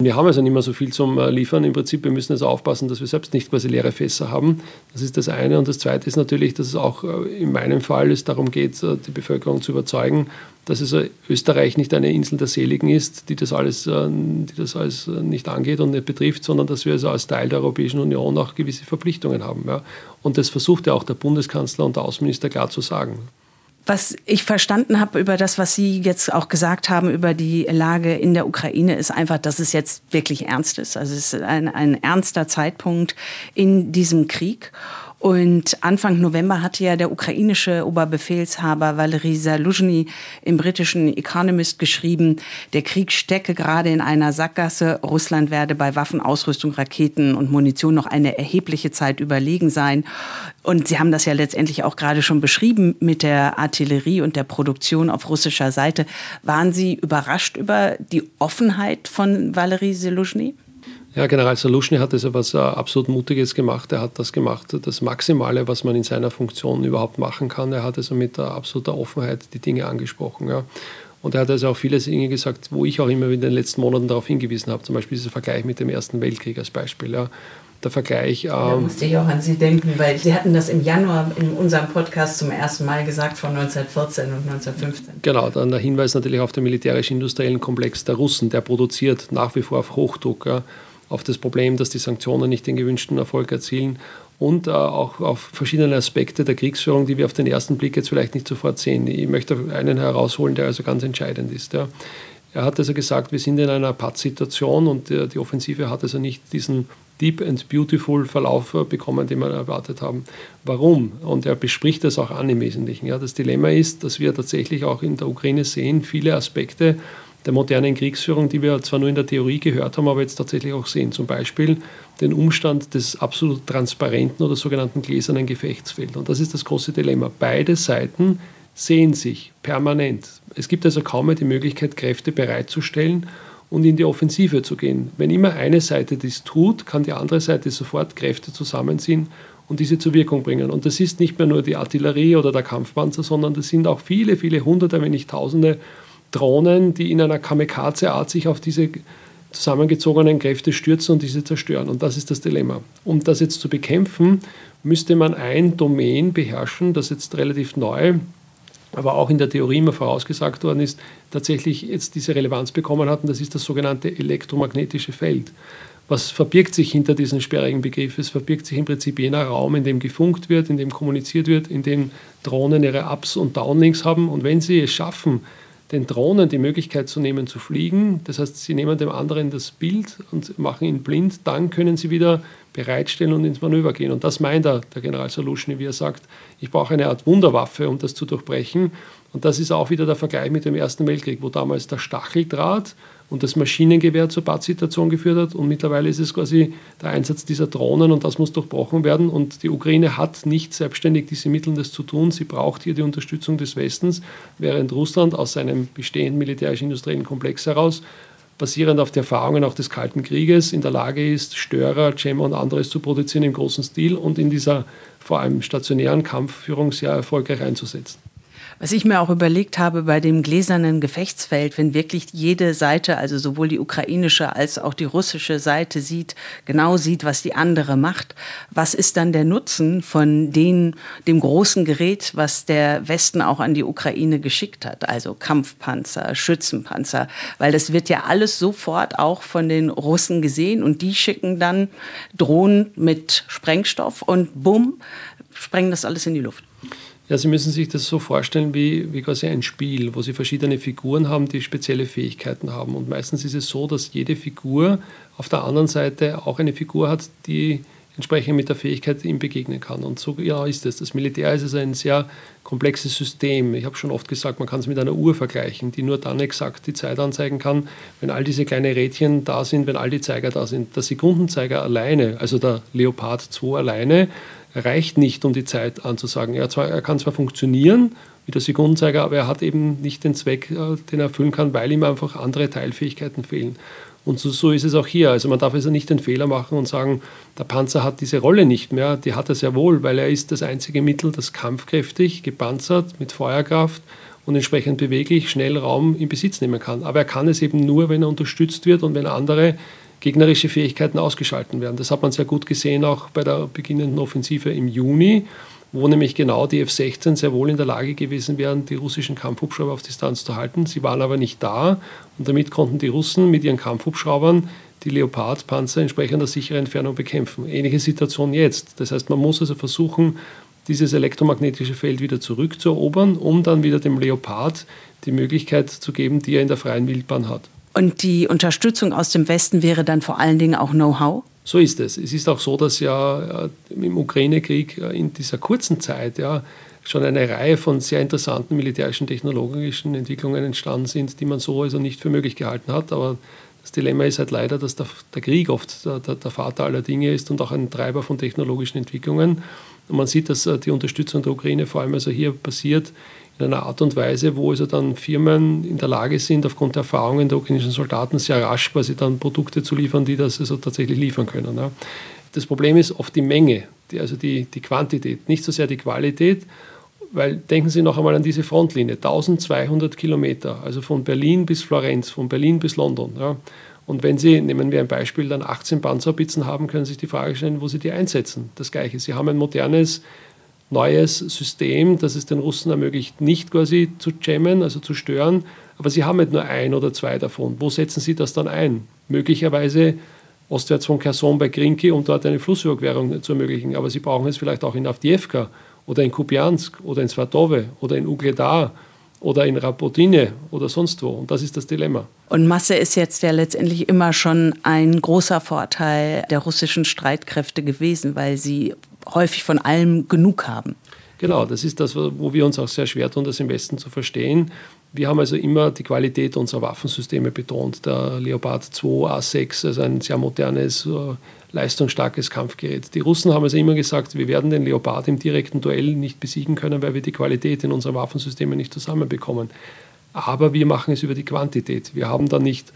wir haben also nicht mehr so viel zum äh, Liefern. Im Prinzip, wir müssen also aufpassen, dass wir selbst nicht quasi leere Fässer haben. Das ist das eine. Und das zweite ist natürlich, dass es auch äh, in meinem Fall es darum geht, äh, die Bevölkerung zu überzeugen, dass also Österreich nicht eine Insel der Seligen ist, die das alles, die das alles nicht angeht und nicht betrifft, sondern dass wir also als Teil der Europäischen Union auch gewisse Verpflichtungen haben. Und das versucht ja auch der Bundeskanzler und der Außenminister klar zu sagen. Was ich verstanden habe über das, was Sie jetzt auch gesagt haben über die Lage in der Ukraine, ist einfach, dass es jetzt wirklich ernst ist. Also es ist ein, ein ernster Zeitpunkt in diesem Krieg. Und Anfang November hatte ja der ukrainische Oberbefehlshaber Valery Zaluzhny im britischen Economist geschrieben, der Krieg stecke gerade in einer Sackgasse. Russland werde bei Waffenausrüstung, Raketen und Munition noch eine erhebliche Zeit überlegen sein. Und Sie haben das ja letztendlich auch gerade schon beschrieben mit der Artillerie und der Produktion auf russischer Seite. Waren Sie überrascht über die Offenheit von Valery Zeluzhny? Ja, General Saluschny hat also was absolut Mutiges gemacht. Er hat das gemacht, das Maximale, was man in seiner Funktion überhaupt machen kann. Er hat also mit absoluter Offenheit die Dinge angesprochen. Ja. Und er hat also auch viele Dinge gesagt, wo ich auch immer in den letzten Monaten darauf hingewiesen habe. Zum Beispiel dieser Vergleich mit dem Ersten Weltkrieg als Beispiel. Ja. Der Vergleich. Da ähm, musste ich auch an Sie denken, weil Sie hatten das im Januar in unserem Podcast zum ersten Mal gesagt, von 1914 und 1915. Genau, dann der Hinweis natürlich auf den militärisch-industriellen Komplex der Russen. Der produziert nach wie vor auf Hochdruck. Ja auf das Problem, dass die Sanktionen nicht den gewünschten Erfolg erzielen und äh, auch auf verschiedene Aspekte der Kriegsführung, die wir auf den ersten Blick jetzt vielleicht nicht sofort sehen. Ich möchte einen herausholen, der also ganz entscheidend ist. Ja. Er hat also gesagt, wir sind in einer Pattsituation und äh, die Offensive hat also nicht diesen deep and beautiful Verlauf äh, bekommen, den wir erwartet haben. Warum? Und er bespricht das auch an im Wesentlichen. Ja. Das Dilemma ist, dass wir tatsächlich auch in der Ukraine sehen, viele Aspekte, der modernen Kriegsführung, die wir zwar nur in der Theorie gehört haben, aber jetzt tatsächlich auch sehen. Zum Beispiel den Umstand des absolut transparenten oder sogenannten gläsernen Gefechtsfelds. Und das ist das große Dilemma. Beide Seiten sehen sich permanent. Es gibt also kaum mehr die Möglichkeit, Kräfte bereitzustellen und in die Offensive zu gehen. Wenn immer eine Seite dies tut, kann die andere Seite sofort Kräfte zusammenziehen und diese zur Wirkung bringen. Und das ist nicht mehr nur die Artillerie oder der Kampfpanzer, sondern das sind auch viele, viele Hunderte, wenn nicht Tausende Drohnen, die in einer Kamikaze-Art sich auf diese zusammengezogenen Kräfte stürzen und diese zerstören. Und das ist das Dilemma. Um das jetzt zu bekämpfen, müsste man ein Domain beherrschen, das jetzt relativ neu, aber auch in der Theorie immer vorausgesagt worden ist, tatsächlich jetzt diese Relevanz bekommen hat. Und das ist das sogenannte elektromagnetische Feld. Was verbirgt sich hinter diesem sperrigen Begriff? Es verbirgt sich im Prinzip jener Raum, in dem gefunkt wird, in dem kommuniziert wird, in dem Drohnen ihre Ups und Downlinks haben. Und wenn sie es schaffen, den Drohnen die Möglichkeit zu nehmen, zu fliegen. Das heißt, sie nehmen dem anderen das Bild und machen ihn blind. Dann können sie wieder bereitstellen und ins Manöver gehen. Und das meint er, der General Solution, wie er sagt, ich brauche eine Art Wunderwaffe, um das zu durchbrechen. Und das ist auch wieder der Vergleich mit dem Ersten Weltkrieg, wo damals der Stacheldraht und das Maschinengewehr zur Pattsituation geführt hat. Und mittlerweile ist es quasi der Einsatz dieser Drohnen und das muss durchbrochen werden. Und die Ukraine hat nicht selbstständig diese Mittel, das zu tun. Sie braucht hier die Unterstützung des Westens, während Russland aus seinem bestehenden militärisch-industriellen Komplex heraus basierend auf den Erfahrungen auch des Kalten Krieges in der Lage ist, Störer, Jammer und anderes zu produzieren im großen Stil und in dieser vor allem stationären Kampfführung sehr erfolgreich einzusetzen. Was ich mir auch überlegt habe bei dem gläsernen Gefechtsfeld, wenn wirklich jede Seite, also sowohl die ukrainische als auch die russische Seite sieht, genau sieht, was die andere macht, was ist dann der Nutzen von den, dem großen Gerät, was der Westen auch an die Ukraine geschickt hat, also Kampfpanzer, Schützenpanzer, weil das wird ja alles sofort auch von den Russen gesehen und die schicken dann Drohnen mit Sprengstoff und bumm, sprengen das alles in die Luft. Ja, Sie müssen sich das so vorstellen wie, wie quasi ein Spiel, wo Sie verschiedene Figuren haben, die spezielle Fähigkeiten haben. Und meistens ist es so, dass jede Figur auf der anderen Seite auch eine Figur hat, die entsprechend mit der Fähigkeit ihm begegnen kann. Und so ja, ist es. Das Militär ist ein sehr komplexes System. Ich habe schon oft gesagt, man kann es mit einer Uhr vergleichen, die nur dann exakt die Zeit anzeigen kann, wenn all diese kleinen Rädchen da sind, wenn all die Zeiger da sind. Der Sekundenzeiger alleine, also der Leopard 2 alleine, reicht nicht, um die Zeit anzusagen. Er, zwar, er kann zwar funktionieren wie der Sekundenzeiger, aber er hat eben nicht den Zweck, äh, den er erfüllen kann, weil ihm einfach andere Teilfähigkeiten fehlen. Und so, so, ist es auch hier. Also man darf also nicht den Fehler machen und sagen, der Panzer hat diese Rolle nicht mehr. Die hat er sehr wohl, weil er ist das einzige Mittel, das kampfkräftig, gepanzert, mit Feuerkraft und entsprechend beweglich schnell Raum in Besitz nehmen kann. Aber er kann es eben nur, wenn er unterstützt wird und wenn andere gegnerische Fähigkeiten ausgeschalten werden. Das hat man sehr gut gesehen auch bei der beginnenden Offensive im Juni, wo nämlich genau die F-16 sehr wohl in der Lage gewesen wären, die russischen Kampfhubschrauber auf Distanz zu halten. Sie waren aber nicht da und damit konnten die Russen mit ihren Kampfhubschraubern die Leopard-Panzer entsprechend der sicheren Entfernung bekämpfen. Ähnliche Situation jetzt. Das heißt, man muss also versuchen, dieses elektromagnetische Feld wieder zurückzuerobern, um dann wieder dem Leopard die Möglichkeit zu geben, die er in der freien Wildbahn hat. Und die Unterstützung aus dem Westen wäre dann vor allen Dingen auch Know-how? So ist es. Es ist auch so, dass ja äh, im Ukraine-Krieg äh, in dieser kurzen Zeit ja schon eine Reihe von sehr interessanten militärischen, technologischen Entwicklungen entstanden sind, die man so also nicht für möglich gehalten hat. Aber das Dilemma ist halt leider, dass der, der Krieg oft der, der, Vater aller Dinge ist und auch ein Treiber von technologischen Entwicklungen. Und man sieht, dass äh, die Unterstützung der Ukraine vor allem also hier passiert in einer Art und Weise, wo also dann Firmen in der Lage sind, aufgrund der Erfahrungen der ukrainischen Soldaten sehr rasch quasi dann Produkte zu liefern, die das also tatsächlich liefern können. Ja. Das Problem ist oft die Menge, die, also die, die Quantität, nicht so sehr die Qualität, weil denken Sie noch einmal an diese Frontlinie, 1200 Kilometer, also von Berlin bis Florenz, von Berlin bis London. Ja. Und wenn Sie, nehmen wir ein Beispiel, dann 18 Panzerbitzen haben, können Sie sich die Frage stellen, wo Sie die einsetzen. Das Gleiche. Sie haben ein modernes neues System, das es den Russen ermöglicht, nicht quasi zu jammen, also zu stören, aber sie haben nicht nur ein oder zwei davon. Wo setzen sie das dann ein? Möglicherweise ostwärts von Kherson bei Grinki, um dort eine Flussüberquerung zu ermöglichen, aber sie brauchen es vielleicht auch in Avdiivka oder in Kupiansk oder in Svatove oder in Ugledar oder in Rapotine oder sonst wo. Und das ist das Dilemma. Und Masse ist jetzt ja letztendlich immer schon ein großer Vorteil der russischen Streitkräfte gewesen, weil sie häufig von allem genug haben. Genau, das ist das, wo wir uns auch sehr schwer tun, das im Westen zu verstehen. Wir haben also immer die Qualität unserer Waffensysteme betont. Der Leopard 2 A6, also ein sehr modernes, äh, leistungsstarkes Kampfgerät. Die Russen haben also immer gesagt, wir werden den Leopard im direkten Duell nicht besiegen können, weil wir die Qualität in unseren Waffensystemen nicht zusammenbekommen. Aber wir machen es über die Quantität. Wir haben da nicht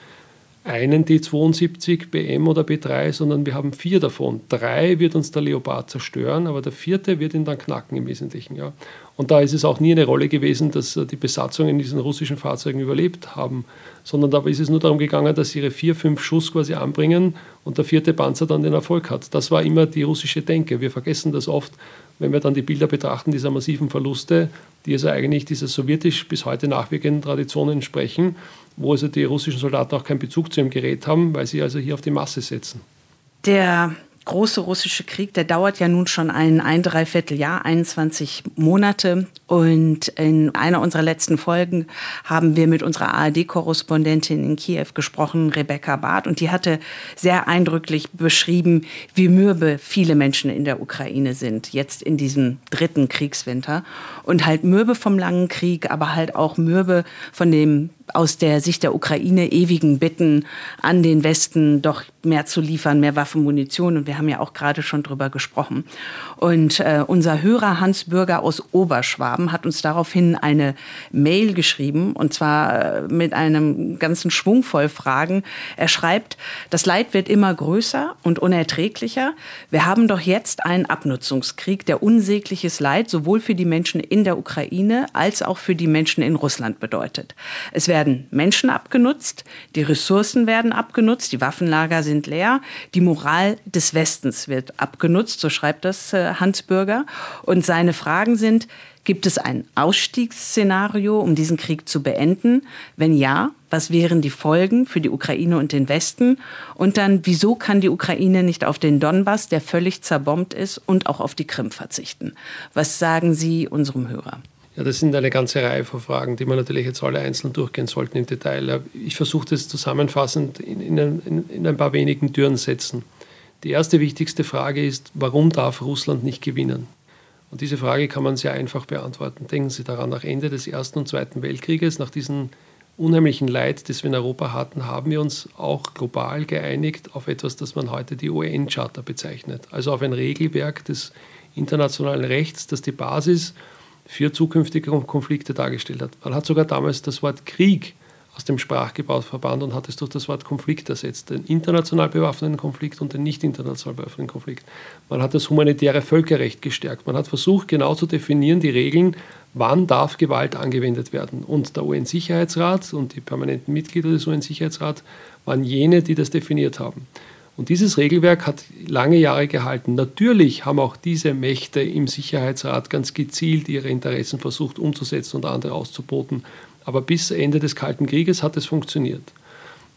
einen D72, BM oder B3, sondern wir haben vier davon. Drei wird uns der Leopard zerstören, aber der vierte wird ihn dann knacken im Wesentlichen. Ja. Und da ist es auch nie eine Rolle gewesen, dass die Besatzung in diesen russischen Fahrzeugen überlebt haben, sondern da ist es nur darum gegangen, dass sie ihre vier, fünf Schuss quasi anbringen und der vierte Panzer dann den Erfolg hat. Das war immer die russische Denke. Wir vergessen das oft, wenn wir dann die Bilder betrachten dieser massiven Verluste, die also eigentlich dieser sowjetisch bis heute nachwirkenden Tradition entsprechen wo also die russischen Soldaten auch keinen Bezug zu ihrem Gerät haben, weil sie also hier auf die Masse setzen. Der große russische Krieg, der dauert ja nun schon ein, ein Dreivierteljahr, 21 Monate. Und in einer unserer letzten Folgen haben wir mit unserer ARD-Korrespondentin in Kiew gesprochen, Rebecca Barth. Und die hatte sehr eindrücklich beschrieben, wie mürbe viele Menschen in der Ukraine sind, jetzt in diesem dritten Kriegswinter. Und halt mürbe vom langen Krieg, aber halt auch mürbe von dem aus der Sicht der Ukraine ewigen Bitten an den Westen, doch mehr zu liefern, mehr Waffenmunition. Und wir haben ja auch gerade schon drüber gesprochen. Und äh, unser Hörer Hans Bürger aus Oberschwaben hat uns daraufhin eine Mail geschrieben, und zwar äh, mit einem ganzen Schwung voll Fragen. Er schreibt, das Leid wird immer größer und unerträglicher. Wir haben doch jetzt einen Abnutzungskrieg, der unsägliches Leid sowohl für die Menschen in der Ukraine als auch für die Menschen in Russland bedeutet. Es werden Menschen abgenutzt, die Ressourcen werden abgenutzt, die Waffenlager sind leer, die Moral des Westens wird abgenutzt, so schreibt das äh, Hans Bürger. Und seine Fragen sind, gibt es ein Ausstiegsszenario, um diesen Krieg zu beenden? Wenn ja, was wären die Folgen für die Ukraine und den Westen? Und dann, wieso kann die Ukraine nicht auf den Donbass, der völlig zerbombt ist, und auch auf die Krim verzichten? Was sagen Sie unserem Hörer? Ja, das sind eine ganze Reihe von Fragen, die wir natürlich jetzt alle einzeln durchgehen sollten im Detail. Ich versuche das zusammenfassend in, in, in ein paar wenigen Türen setzen. Die erste wichtigste Frage ist, warum darf Russland nicht gewinnen? Und diese Frage kann man sehr einfach beantworten. Denken Sie daran, nach Ende des Ersten und Zweiten Weltkrieges, nach diesem unheimlichen Leid, das wir in Europa hatten, haben wir uns auch global geeinigt auf etwas, das man heute die UN-Charta bezeichnet. Also auf ein Regelwerk des internationalen Rechts, das die Basis für zukünftige Konflikte dargestellt hat. Man hat sogar damals das Wort Krieg aus dem Sprachgebrauch verbannt und hat es durch das Wort Konflikt ersetzt, den international bewaffneten Konflikt und den nicht international bewaffneten Konflikt. Man hat das humanitäre Völkerrecht gestärkt. Man hat versucht, genau zu definieren, die Regeln, wann darf Gewalt angewendet werden. Und der UN-Sicherheitsrat und die permanenten Mitglieder des UN-Sicherheitsrats waren jene, die das definiert haben. Und dieses Regelwerk hat lange Jahre gehalten. Natürlich haben auch diese Mächte im Sicherheitsrat ganz gezielt ihre Interessen versucht umzusetzen und andere auszuboten. Aber bis Ende des Kalten Krieges hat es funktioniert.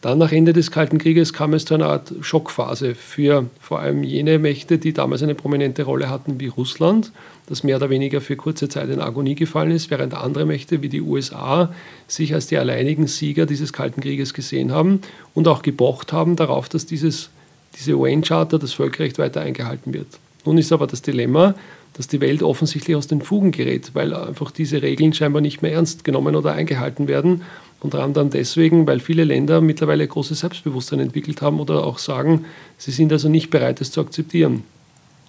Dann nach Ende des Kalten Krieges kam es zu einer Art Schockphase für vor allem jene Mächte, die damals eine prominente Rolle hatten wie Russland, das mehr oder weniger für kurze Zeit in Agonie gefallen ist, während andere Mächte wie die USA sich als die alleinigen Sieger dieses Kalten Krieges gesehen haben und auch gepocht haben darauf, dass dieses diese UN-Charta, das Völkerrecht weiter eingehalten wird. Nun ist aber das Dilemma, dass die Welt offensichtlich aus den Fugen gerät, weil einfach diese Regeln scheinbar nicht mehr ernst genommen oder eingehalten werden. Unter anderem deswegen, weil viele Länder mittlerweile großes Selbstbewusstsein entwickelt haben oder auch sagen, sie sind also nicht bereit, es zu akzeptieren.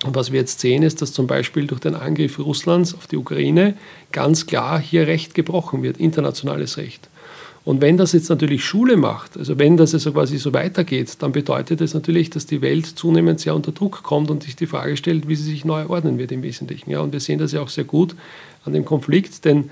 Und was wir jetzt sehen, ist, dass zum Beispiel durch den Angriff Russlands auf die Ukraine ganz klar hier Recht gebrochen wird, internationales Recht. Und wenn das jetzt natürlich Schule macht, also wenn das also quasi so weitergeht, dann bedeutet das natürlich, dass die Welt zunehmend sehr unter Druck kommt und sich die Frage stellt, wie sie sich neu ordnen wird im Wesentlichen. Ja, und wir sehen das ja auch sehr gut an dem Konflikt, denn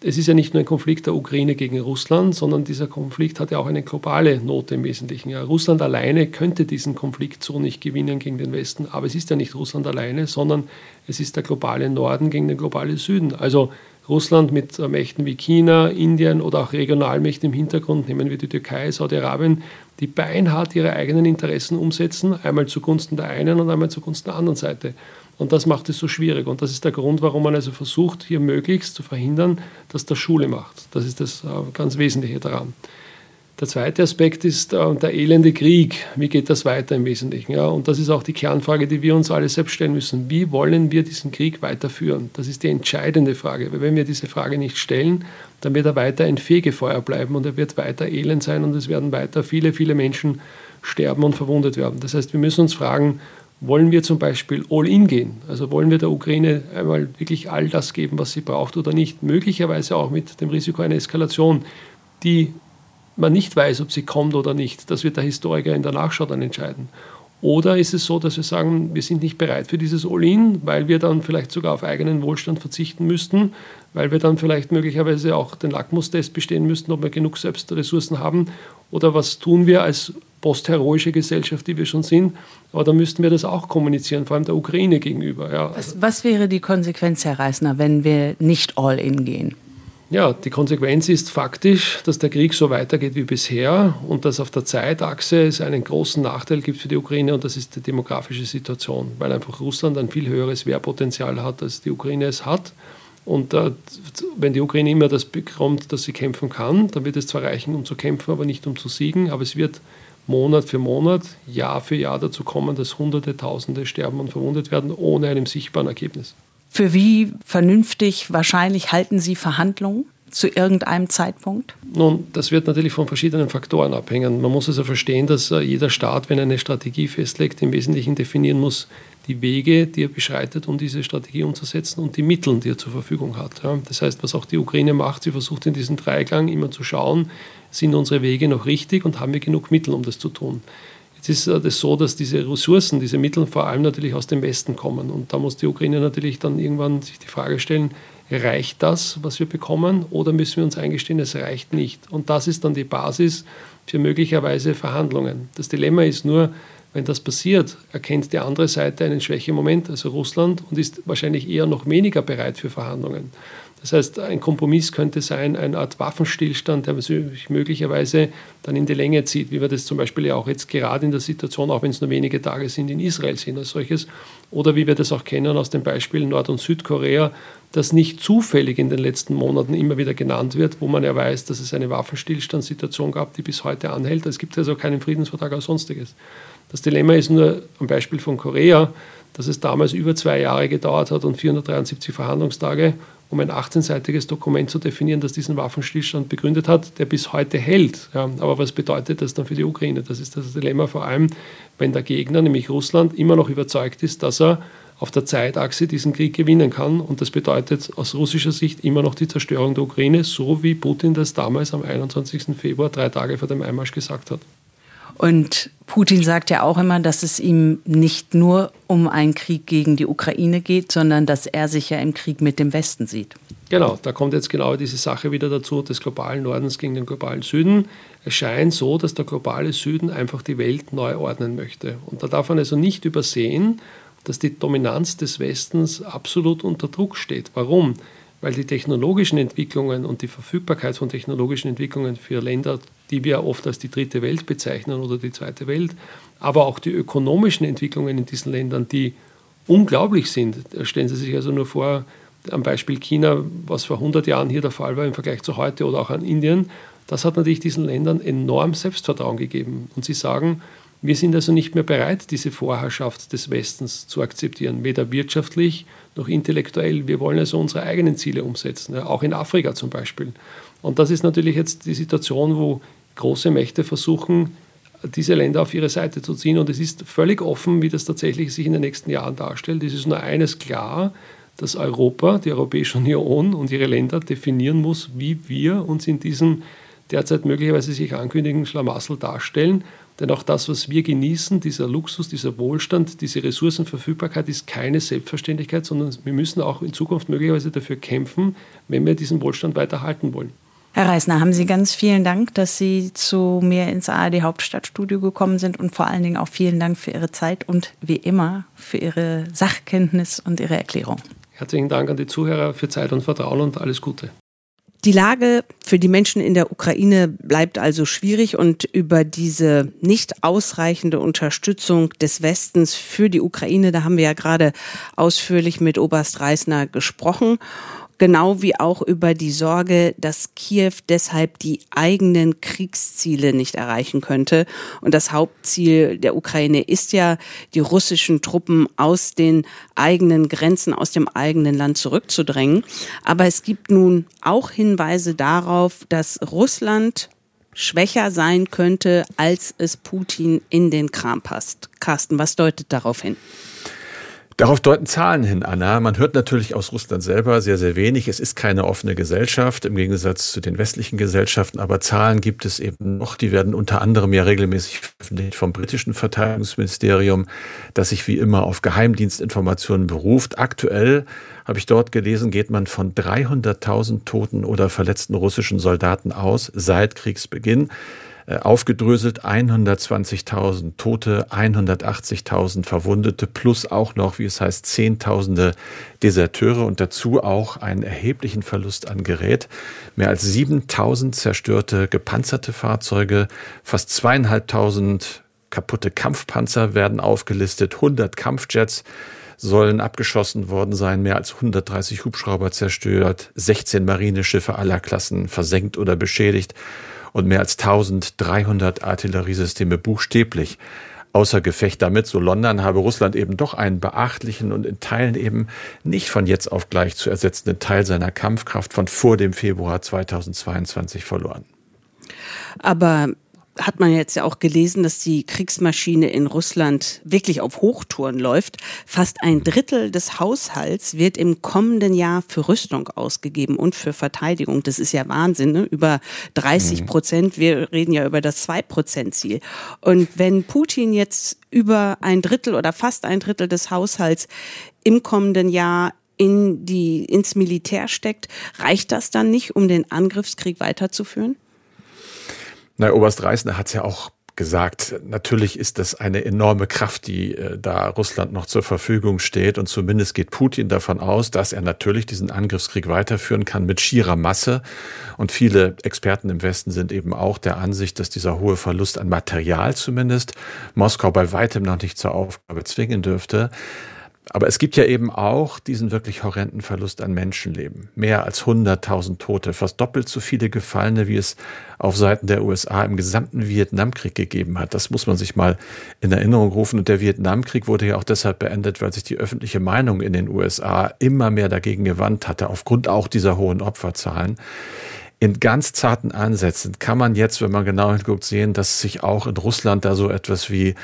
es ist ja nicht nur ein Konflikt der Ukraine gegen Russland, sondern dieser Konflikt hat ja auch eine globale Note im Wesentlichen. Ja, Russland alleine könnte diesen Konflikt so nicht gewinnen gegen den Westen, aber es ist ja nicht Russland alleine, sondern es ist der globale Norden gegen den globalen Süden. Also Russland mit äh, Mächten wie China, Indien oder auch Regionalmächten im Hintergrund, nehmen wir die Türkei, Saudi-Arabien, die beinhart ihre eigenen Interessen umsetzen, einmal zugunsten der einen und einmal zugunsten der anderen Seite. Und das macht es so schwierig. Und das ist der Grund, warum man also versucht, hier möglichst zu verhindern, dass das Schule macht. Das ist das äh, ganz Wesentliche daran. Der zweite Aspekt ist äh, der elende Krieg. Wie geht das weiter im Wesentlichen? Ja, und das ist auch die Kernfrage, die wir uns alle selbst stellen müssen. Wie wollen wir diesen Krieg weiterführen? Das ist die entscheidende Frage. Weil wenn wir diese Frage nicht stellen, dann wird er weiter ein Fegefeuer bleiben und er wird weiter elend sein und es werden weiter viele, viele Menschen sterben und verwundet werden. Das heißt, wir müssen uns fragen, wollen wir zum Beispiel all-in gehen? Also wollen wir der Ukraine einmal wirklich all das geben, was sie braucht oder nicht? Möglicherweise auch mit dem Risiko einer Eskalation, die man nicht weiß, ob sie kommt oder nicht. Das wird der Historiker in der Nachschau dann entscheiden. Oder ist es so, dass wir sagen, wir sind nicht bereit für dieses All-In, weil wir dann vielleicht sogar auf eigenen Wohlstand verzichten müssten, weil wir dann vielleicht möglicherweise auch den Lackmustest bestehen müssten, ob wir genug Selbstressourcen haben? Oder was tun wir als postheroische Gesellschaft, die wir schon sind? Aber da müssten wir das auch kommunizieren, vor allem der Ukraine gegenüber. Ja. Was, was wäre die Konsequenz, Herr Reisner, wenn wir nicht All-In gehen? Ja, die Konsequenz ist faktisch, dass der Krieg so weitergeht wie bisher und dass auf der Zeitachse es einen großen Nachteil gibt für die Ukraine und das ist die demografische Situation, weil einfach Russland ein viel höheres Wehrpotenzial hat, als die Ukraine es hat. Und äh, wenn die Ukraine immer das bekommt, dass sie kämpfen kann, dann wird es zwar reichen, um zu kämpfen, aber nicht um zu siegen, aber es wird Monat für Monat, Jahr für Jahr dazu kommen, dass Hunderte, Tausende sterben und verwundet werden, ohne einem sichtbaren Ergebnis. Für wie vernünftig wahrscheinlich halten Sie Verhandlungen? zu irgendeinem Zeitpunkt? Nun, das wird natürlich von verschiedenen Faktoren abhängen. Man muss also verstehen, dass äh, jeder Staat, wenn er eine Strategie festlegt, im Wesentlichen definieren muss, die Wege, die er beschreitet, um diese Strategie umzusetzen und die Mittel, die er zur Verfügung hat. Das heißt, was auch die Ukraine macht, sie versucht in diesem Dreiklang immer zu schauen, sind unsere Wege noch richtig und haben wir genug Mittel, um das zu tun. Jetzt ist es so, dass diese Ressourcen, diese Mittel vor allem natürlich aus dem Westen kommen. Und da muss die Ukraine natürlich dann irgendwann sich die Frage stellen, reicht das, was wir bekommen, oder müssen wir uns eingestehen, es reicht nicht? Und das ist dann die Basis für möglicherweise Verhandlungen. Das Dilemma ist nur, wenn das passiert, erkennt die andere Seite einen Schwächemoment, also Russland, und ist wahrscheinlich eher noch weniger bereit für Verhandlungen. Das heißt, ein Kompromiss könnte sein, eine Art Waffenstillstand, der sich möglicherweise dann in die Länge zieht, wie wir das zum Beispiel ja auch jetzt gerade in der Situation, auch wenn es nur wenige Tage sind, in Israel sehen als solches, oder wie wir das auch kennen aus den Beispielen Nord- und Südkorea, das nicht zufällig in den letzten Monaten immer wieder genannt wird, wo man ja weiß, dass es eine Waffenstillstandssituation gab, die bis heute anhält. Es gibt also keinen Friedensvertrag als sonstiges. Das Dilemma ist nur am Beispiel von Korea, dass es damals über zwei Jahre gedauert hat und 473 Verhandlungstage um ein 18-seitiges Dokument zu definieren, das diesen Waffenstillstand begründet hat, der bis heute hält. Ja, aber was bedeutet das dann für die Ukraine? Das ist das Dilemma vor allem, wenn der Gegner, nämlich Russland, immer noch überzeugt ist, dass er auf der Zeitachse diesen Krieg gewinnen kann. Und das bedeutet aus russischer Sicht immer noch die Zerstörung der Ukraine, so wie Putin das damals am 21. Februar, drei Tage vor dem Einmarsch, gesagt hat. Und Putin sagt ja auch immer, dass es ihm nicht nur um einen Krieg gegen die Ukraine geht, sondern dass er sich ja im Krieg mit dem Westen sieht. Genau, da kommt jetzt genau diese Sache wieder dazu, des globalen Nordens gegen den globalen Süden. Es scheint so, dass der globale Süden einfach die Welt neu ordnen möchte. Und da darf man also nicht übersehen, dass die Dominanz des Westens absolut unter Druck steht. Warum? weil die technologischen Entwicklungen und die Verfügbarkeit von technologischen Entwicklungen für Länder, die wir oft als die dritte Welt bezeichnen oder die zweite Welt, aber auch die ökonomischen Entwicklungen in diesen Ländern, die unglaublich sind. Stellen Sie sich also nur vor, am Beispiel China, was vor 100 Jahren hier der Fall war im Vergleich zu heute oder auch an Indien, das hat natürlich diesen Ländern enorm Selbstvertrauen gegeben. Und sie sagen, wir sind also nicht mehr bereit, diese Vorherrschaft des Westens zu akzeptieren, weder wirtschaftlich noch intellektuell. Wir wollen also unsere eigenen Ziele umsetzen, auch in Afrika zum Beispiel. Und das ist natürlich jetzt die Situation, wo große Mächte versuchen, diese Länder auf ihre Seite zu ziehen. Und es ist völlig offen, wie das tatsächlich sich in den nächsten Jahren darstellt. Es ist nur eines klar, dass Europa, die Europäische Union und ihre Länder definieren muss, wie wir uns in diesem derzeit möglicherweise sich ankündigenden Schlamassel darstellen denn auch das, was wir genießen, dieser Luxus, dieser Wohlstand, diese Ressourcenverfügbarkeit ist keine Selbstverständlichkeit, sondern wir müssen auch in Zukunft möglicherweise dafür kämpfen, wenn wir diesen Wohlstand weiter halten wollen. Herr Reisner, haben Sie ganz vielen Dank, dass Sie zu mir ins ARD Hauptstadtstudio gekommen sind und vor allen Dingen auch vielen Dank für Ihre Zeit und wie immer für Ihre Sachkenntnis und Ihre Erklärung. Herzlichen Dank an die Zuhörer für Zeit und Vertrauen und alles Gute. Die Lage für die Menschen in der Ukraine bleibt also schwierig und über diese nicht ausreichende Unterstützung des Westens für die Ukraine, da haben wir ja gerade ausführlich mit Oberst Reisner gesprochen genau wie auch über die Sorge, dass Kiew deshalb die eigenen Kriegsziele nicht erreichen könnte. Und das Hauptziel der Ukraine ist ja, die russischen Truppen aus den eigenen Grenzen, aus dem eigenen Land zurückzudrängen. Aber es gibt nun auch Hinweise darauf, dass Russland schwächer sein könnte, als es Putin in den Kram passt. Carsten, was deutet darauf hin? Darauf deuten Zahlen hin, Anna. Man hört natürlich aus Russland selber sehr, sehr wenig. Es ist keine offene Gesellschaft im Gegensatz zu den westlichen Gesellschaften, aber Zahlen gibt es eben noch. Die werden unter anderem ja regelmäßig vom britischen Verteidigungsministerium, das sich wie immer auf Geheimdienstinformationen beruft. Aktuell habe ich dort gelesen, geht man von 300.000 toten oder verletzten russischen Soldaten aus seit Kriegsbeginn. Äh, aufgedröselt 120.000 Tote, 180.000 Verwundete plus auch noch, wie es heißt, Zehntausende Deserteure und dazu auch einen erheblichen Verlust an Gerät. Mehr als 7.000 zerstörte gepanzerte Fahrzeuge, fast zweieinhalbtausend kaputte Kampfpanzer werden aufgelistet, 100 Kampfjets sollen abgeschossen worden sein, mehr als 130 Hubschrauber zerstört, 16 Marineschiffe aller Klassen versenkt oder beschädigt und mehr als 1300 Artilleriesysteme buchstäblich außer Gefecht damit, so London, habe Russland eben doch einen beachtlichen und in Teilen eben nicht von jetzt auf gleich zu ersetzenden Teil seiner Kampfkraft von vor dem Februar 2022 verloren. Aber hat man jetzt ja auch gelesen, dass die Kriegsmaschine in Russland wirklich auf Hochtouren läuft. Fast ein Drittel des Haushalts wird im kommenden Jahr für Rüstung ausgegeben und für Verteidigung. Das ist ja Wahnsinn, ne? über 30 Prozent. Wir reden ja über das 2-Prozent-Ziel. Und wenn Putin jetzt über ein Drittel oder fast ein Drittel des Haushalts im kommenden Jahr in die, ins Militär steckt, reicht das dann nicht, um den Angriffskrieg weiterzuführen? Na, Oberst Reisner hat es ja auch gesagt, natürlich ist das eine enorme Kraft, die äh, da Russland noch zur Verfügung steht. Und zumindest geht Putin davon aus, dass er natürlich diesen Angriffskrieg weiterführen kann mit schierer Masse. Und viele Experten im Westen sind eben auch der Ansicht, dass dieser hohe Verlust an Material zumindest Moskau bei weitem noch nicht zur Aufgabe zwingen dürfte. Aber es gibt ja eben auch diesen wirklich horrenden Verlust an Menschenleben. Mehr als 100.000 Tote, fast doppelt so viele Gefallene, wie es auf Seiten der USA im gesamten Vietnamkrieg gegeben hat. Das muss man sich mal in Erinnerung rufen. Und der Vietnamkrieg wurde ja auch deshalb beendet, weil sich die öffentliche Meinung in den USA immer mehr dagegen gewandt hatte, aufgrund auch dieser hohen Opferzahlen in ganz zarten Ansätzen kann man jetzt, wenn man genau hinguckt, sehen, dass sich auch in Russland da so etwas wie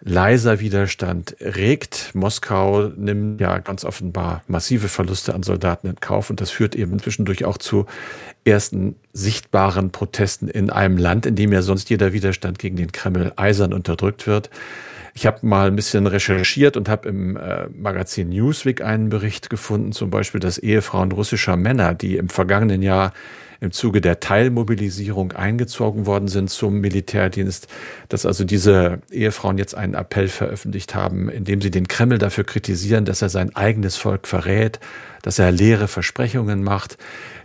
leiser Widerstand regt. Moskau nimmt ja ganz offenbar massive Verluste an Soldaten in Kauf und das führt eben zwischendurch auch zu ersten sichtbaren Protesten in einem Land, in dem ja sonst jeder Widerstand gegen den Kreml eisern unterdrückt wird. Ich habe mal ein bisschen recherchiert und habe im äh, Magazin Newsweek einen Bericht gefunden, zum Beispiel, dass Ehefrauen russischer Männer, die im vergangenen Jahr im Zuge der Teilmobilisierung eingezogen worden sind zum Militärdienst, dass also diese Ehefrauen jetzt einen Appell veröffentlicht haben, in dem sie den Kreml dafür kritisieren, dass er sein eigenes Volk verrät, dass er leere Versprechungen macht.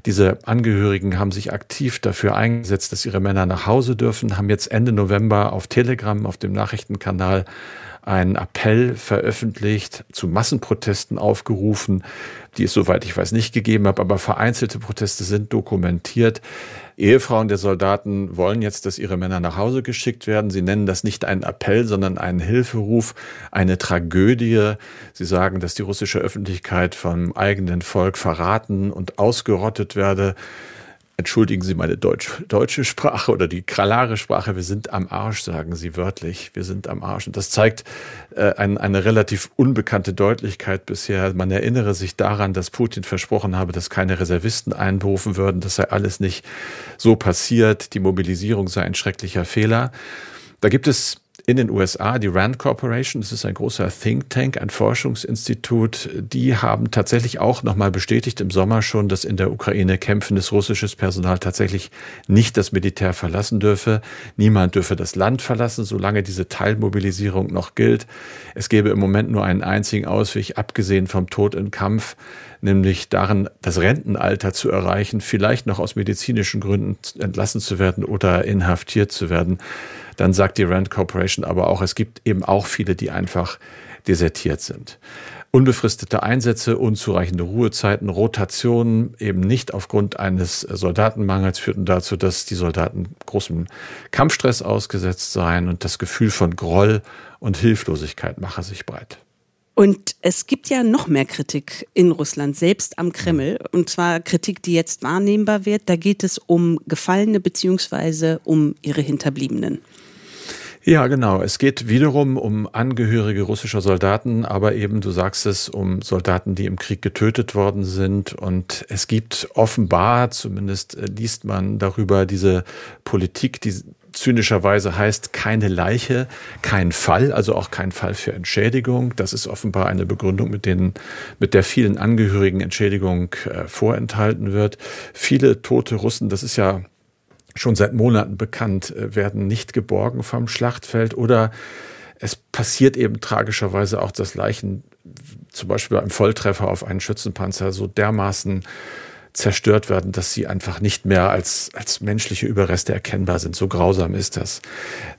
Diese Angehörigen haben sich aktiv dafür eingesetzt, dass ihre Männer nach Hause dürfen, haben jetzt Ende November auf Telegram, auf dem Nachrichtenkanal, einen Appell veröffentlicht, zu Massenprotesten aufgerufen, die es soweit ich weiß nicht gegeben hat, aber vereinzelte Proteste sind dokumentiert. Ehefrauen der Soldaten wollen jetzt, dass ihre Männer nach Hause geschickt werden. Sie nennen das nicht einen Appell, sondern einen Hilferuf, eine Tragödie. Sie sagen, dass die russische Öffentlichkeit vom eigenen Volk verraten und ausgerottet werde entschuldigen Sie meine Deutsch, deutsche Sprache oder die kralare Sprache, wir sind am Arsch, sagen Sie wörtlich, wir sind am Arsch. Und das zeigt äh, ein, eine relativ unbekannte Deutlichkeit bisher. Man erinnere sich daran, dass Putin versprochen habe, dass keine Reservisten einberufen würden, das sei alles nicht so passiert, die Mobilisierung sei ein schrecklicher Fehler. Da gibt es in den USA, die Rand Corporation, das ist ein großer Think Tank, ein Forschungsinstitut, die haben tatsächlich auch nochmal bestätigt im Sommer schon, dass in der Ukraine kämpfendes russisches Personal tatsächlich nicht das Militär verlassen dürfe. Niemand dürfe das Land verlassen, solange diese Teilmobilisierung noch gilt. Es gäbe im Moment nur einen einzigen Ausweg, abgesehen vom Tod im Kampf, nämlich darin, das Rentenalter zu erreichen, vielleicht noch aus medizinischen Gründen entlassen zu werden oder inhaftiert zu werden. Dann sagt die Rand Corporation aber auch, es gibt eben auch viele, die einfach desertiert sind. Unbefristete Einsätze, unzureichende Ruhezeiten, Rotationen eben nicht aufgrund eines Soldatenmangels führten dazu, dass die Soldaten großem Kampfstress ausgesetzt seien und das Gefühl von Groll und Hilflosigkeit mache sich breit. Und es gibt ja noch mehr Kritik in Russland, selbst am Kreml. Und zwar Kritik, die jetzt wahrnehmbar wird. Da geht es um Gefallene beziehungsweise um ihre Hinterbliebenen. Ja, genau. Es geht wiederum um Angehörige russischer Soldaten, aber eben, du sagst es, um Soldaten, die im Krieg getötet worden sind. Und es gibt offenbar, zumindest äh, liest man darüber, diese Politik, die zynischerweise heißt keine Leiche, kein Fall, also auch kein Fall für Entschädigung. Das ist offenbar eine Begründung, mit denen, mit der vielen Angehörigen Entschädigung äh, vorenthalten wird. Viele tote Russen, das ist ja schon seit Monaten bekannt, äh, werden nicht geborgen vom Schlachtfeld oder es passiert eben tragischerweise auch, dass Leichen zum Beispiel beim Volltreffer auf einen Schützenpanzer so dermaßen zerstört werden, dass sie einfach nicht mehr als, als menschliche Überreste erkennbar sind. So grausam ist das.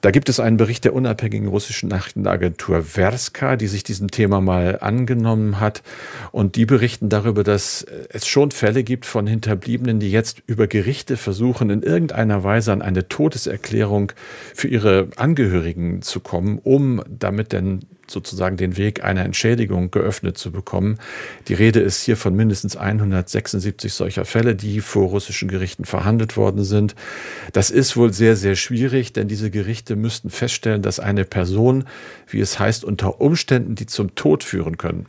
Da gibt es einen Bericht der unabhängigen russischen Nachrichtenagentur Verska, die sich diesem Thema mal angenommen hat. Und die berichten darüber, dass es schon Fälle gibt von Hinterbliebenen, die jetzt über Gerichte versuchen, in irgendeiner Weise an eine Todeserklärung für ihre Angehörigen zu kommen, um damit denn sozusagen den Weg einer Entschädigung geöffnet zu bekommen. Die Rede ist hier von mindestens 176 solcher Fälle, die vor russischen Gerichten verhandelt worden sind. Das ist wohl sehr, sehr schwierig, denn diese Gerichte müssten feststellen, dass eine Person, wie es heißt, unter Umständen, die zum Tod führen können,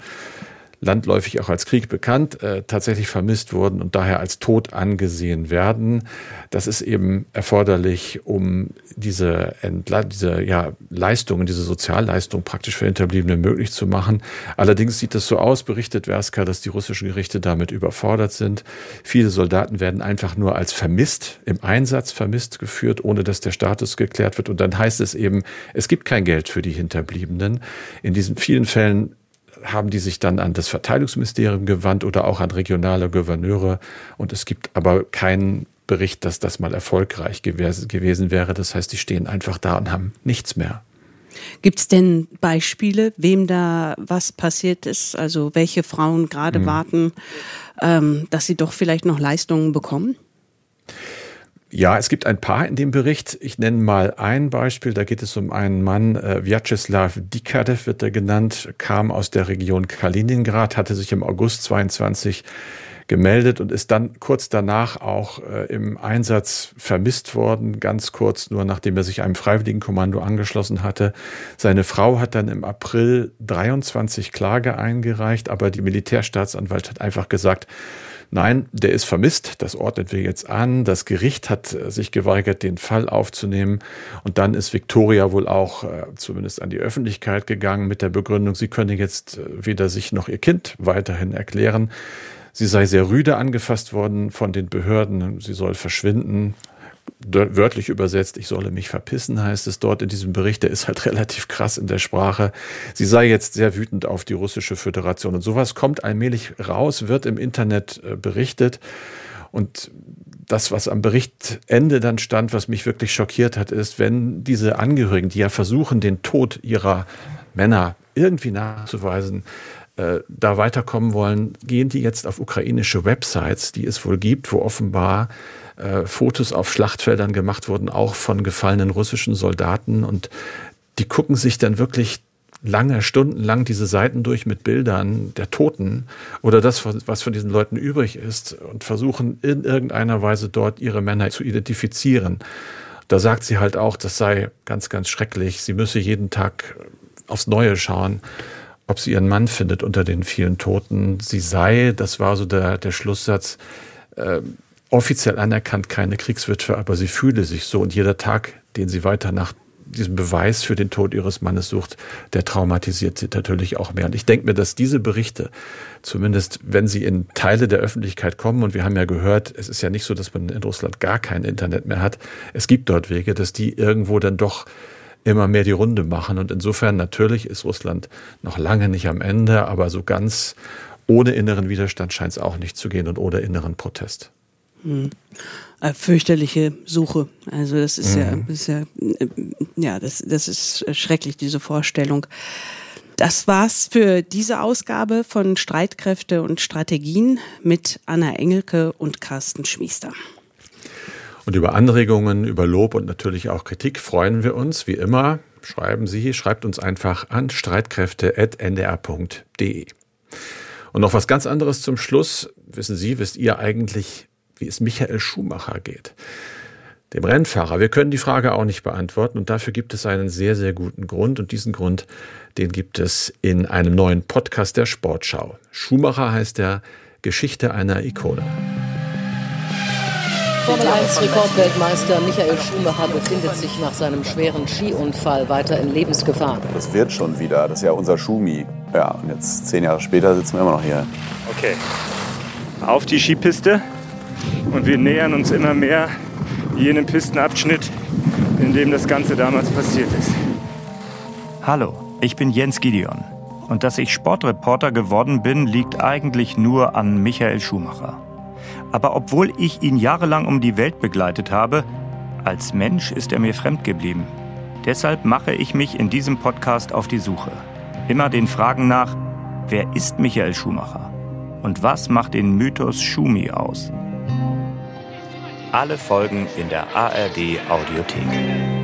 landläufig auch als Krieg bekannt, äh, tatsächlich vermisst wurden und daher als tot angesehen werden. Das ist eben erforderlich, um diese, Entla diese ja, Leistungen, diese Sozialleistung praktisch für Hinterbliebene möglich zu machen. Allerdings sieht es so aus, berichtet Werska, dass die russischen Gerichte damit überfordert sind. Viele Soldaten werden einfach nur als vermisst, im Einsatz vermisst geführt, ohne dass der Status geklärt wird. Und dann heißt es eben, es gibt kein Geld für die Hinterbliebenen. In diesen vielen Fällen haben die sich dann an das Verteidigungsministerium gewandt oder auch an regionale Gouverneure. Und es gibt aber keinen Bericht, dass das mal erfolgreich gewesen wäre. Das heißt, die stehen einfach da und haben nichts mehr. Gibt es denn Beispiele, wem da was passiert ist? Also welche Frauen gerade hm. warten, ähm, dass sie doch vielleicht noch Leistungen bekommen? Ja, es gibt ein paar in dem Bericht. Ich nenne mal ein Beispiel. Da geht es um einen Mann, äh, Vyacheslav Dikadev wird er genannt, kam aus der Region Kaliningrad, hatte sich im August 22 gemeldet und ist dann kurz danach auch äh, im Einsatz vermisst worden, ganz kurz nur nachdem er sich einem Freiwilligenkommando angeschlossen hatte. Seine Frau hat dann im April 23 Klage eingereicht, aber die Militärstaatsanwalt hat einfach gesagt, Nein, der ist vermisst, das ordnet wir jetzt an. Das Gericht hat äh, sich geweigert, den Fall aufzunehmen. Und dann ist Victoria wohl auch äh, zumindest an die Öffentlichkeit gegangen mit der Begründung, sie könne jetzt äh, weder sich noch ihr Kind weiterhin erklären. Sie sei sehr rüde angefasst worden von den Behörden. Sie soll verschwinden wörtlich übersetzt, ich solle mich verpissen, heißt es dort in diesem Bericht. Der ist halt relativ krass in der Sprache. Sie sei jetzt sehr wütend auf die russische Föderation. Und sowas kommt allmählich raus, wird im Internet äh, berichtet. Und das, was am Berichtende dann stand, was mich wirklich schockiert hat, ist, wenn diese Angehörigen, die ja versuchen, den Tod ihrer Männer irgendwie nachzuweisen, äh, da weiterkommen wollen, gehen die jetzt auf ukrainische Websites, die es wohl gibt, wo offenbar äh, Fotos auf Schlachtfeldern gemacht wurden, auch von gefallenen russischen Soldaten. Und die gucken sich dann wirklich lange, stundenlang diese Seiten durch mit Bildern der Toten oder das, was von diesen Leuten übrig ist und versuchen in irgendeiner Weise dort ihre Männer zu identifizieren. Da sagt sie halt auch, das sei ganz, ganz schrecklich. Sie müsse jeden Tag aufs Neue schauen, ob sie ihren Mann findet unter den vielen Toten. Sie sei, das war so der, der Schlusssatz, äh, offiziell anerkannt keine Kriegswitwe, aber sie fühle sich so und jeder Tag, den sie weiter nach diesem Beweis für den Tod ihres Mannes sucht, der traumatisiert sie natürlich auch mehr. Und ich denke mir, dass diese Berichte, zumindest wenn sie in Teile der Öffentlichkeit kommen, und wir haben ja gehört, es ist ja nicht so, dass man in Russland gar kein Internet mehr hat, es gibt dort Wege, dass die irgendwo dann doch immer mehr die Runde machen. Und insofern natürlich ist Russland noch lange nicht am Ende, aber so ganz ohne inneren Widerstand scheint es auch nicht zu gehen und ohne inneren Protest. Mhm. Fürchterliche Suche. Also das ist mhm. ja, ist ja, äh, ja, das, das ist schrecklich, diese Vorstellung. Das war's für diese Ausgabe von Streitkräfte und Strategien mit Anna Engelke und Carsten Schmiester. Und über Anregungen, über Lob und natürlich auch Kritik freuen wir uns, wie immer. Schreiben Sie, schreibt uns einfach an streitkräfte.ndr.de. Und noch was ganz anderes zum Schluss. Wissen Sie, wisst ihr eigentlich, wie es Michael Schumacher geht. dem Rennfahrer? Wir können die Frage auch nicht beantworten und dafür gibt es einen sehr, sehr guten Grund und diesen Grund, den gibt es in einem neuen Podcast der Sportschau. Schumacher heißt der Geschichte einer Ikone. Formel 1 Rekordweltmeister Michael Schumacher befindet sich nach seinem schweren Skiunfall weiter in Lebensgefahr. Das wird schon wieder. Das ist ja unser Schumi. Ja, und jetzt zehn Jahre später sitzen wir immer noch hier. Okay, auf die Skipiste und wir nähern uns immer mehr jenem Pistenabschnitt, in dem das Ganze damals passiert ist. Hallo, ich bin Jens Gideon. Und dass ich Sportreporter geworden bin, liegt eigentlich nur an Michael Schumacher. Aber obwohl ich ihn jahrelang um die Welt begleitet habe, als Mensch ist er mir fremd geblieben. Deshalb mache ich mich in diesem Podcast auf die Suche. Immer den Fragen nach, wer ist Michael Schumacher? Und was macht den Mythos Schumi aus? Alle Folgen in der ARD Audiothek.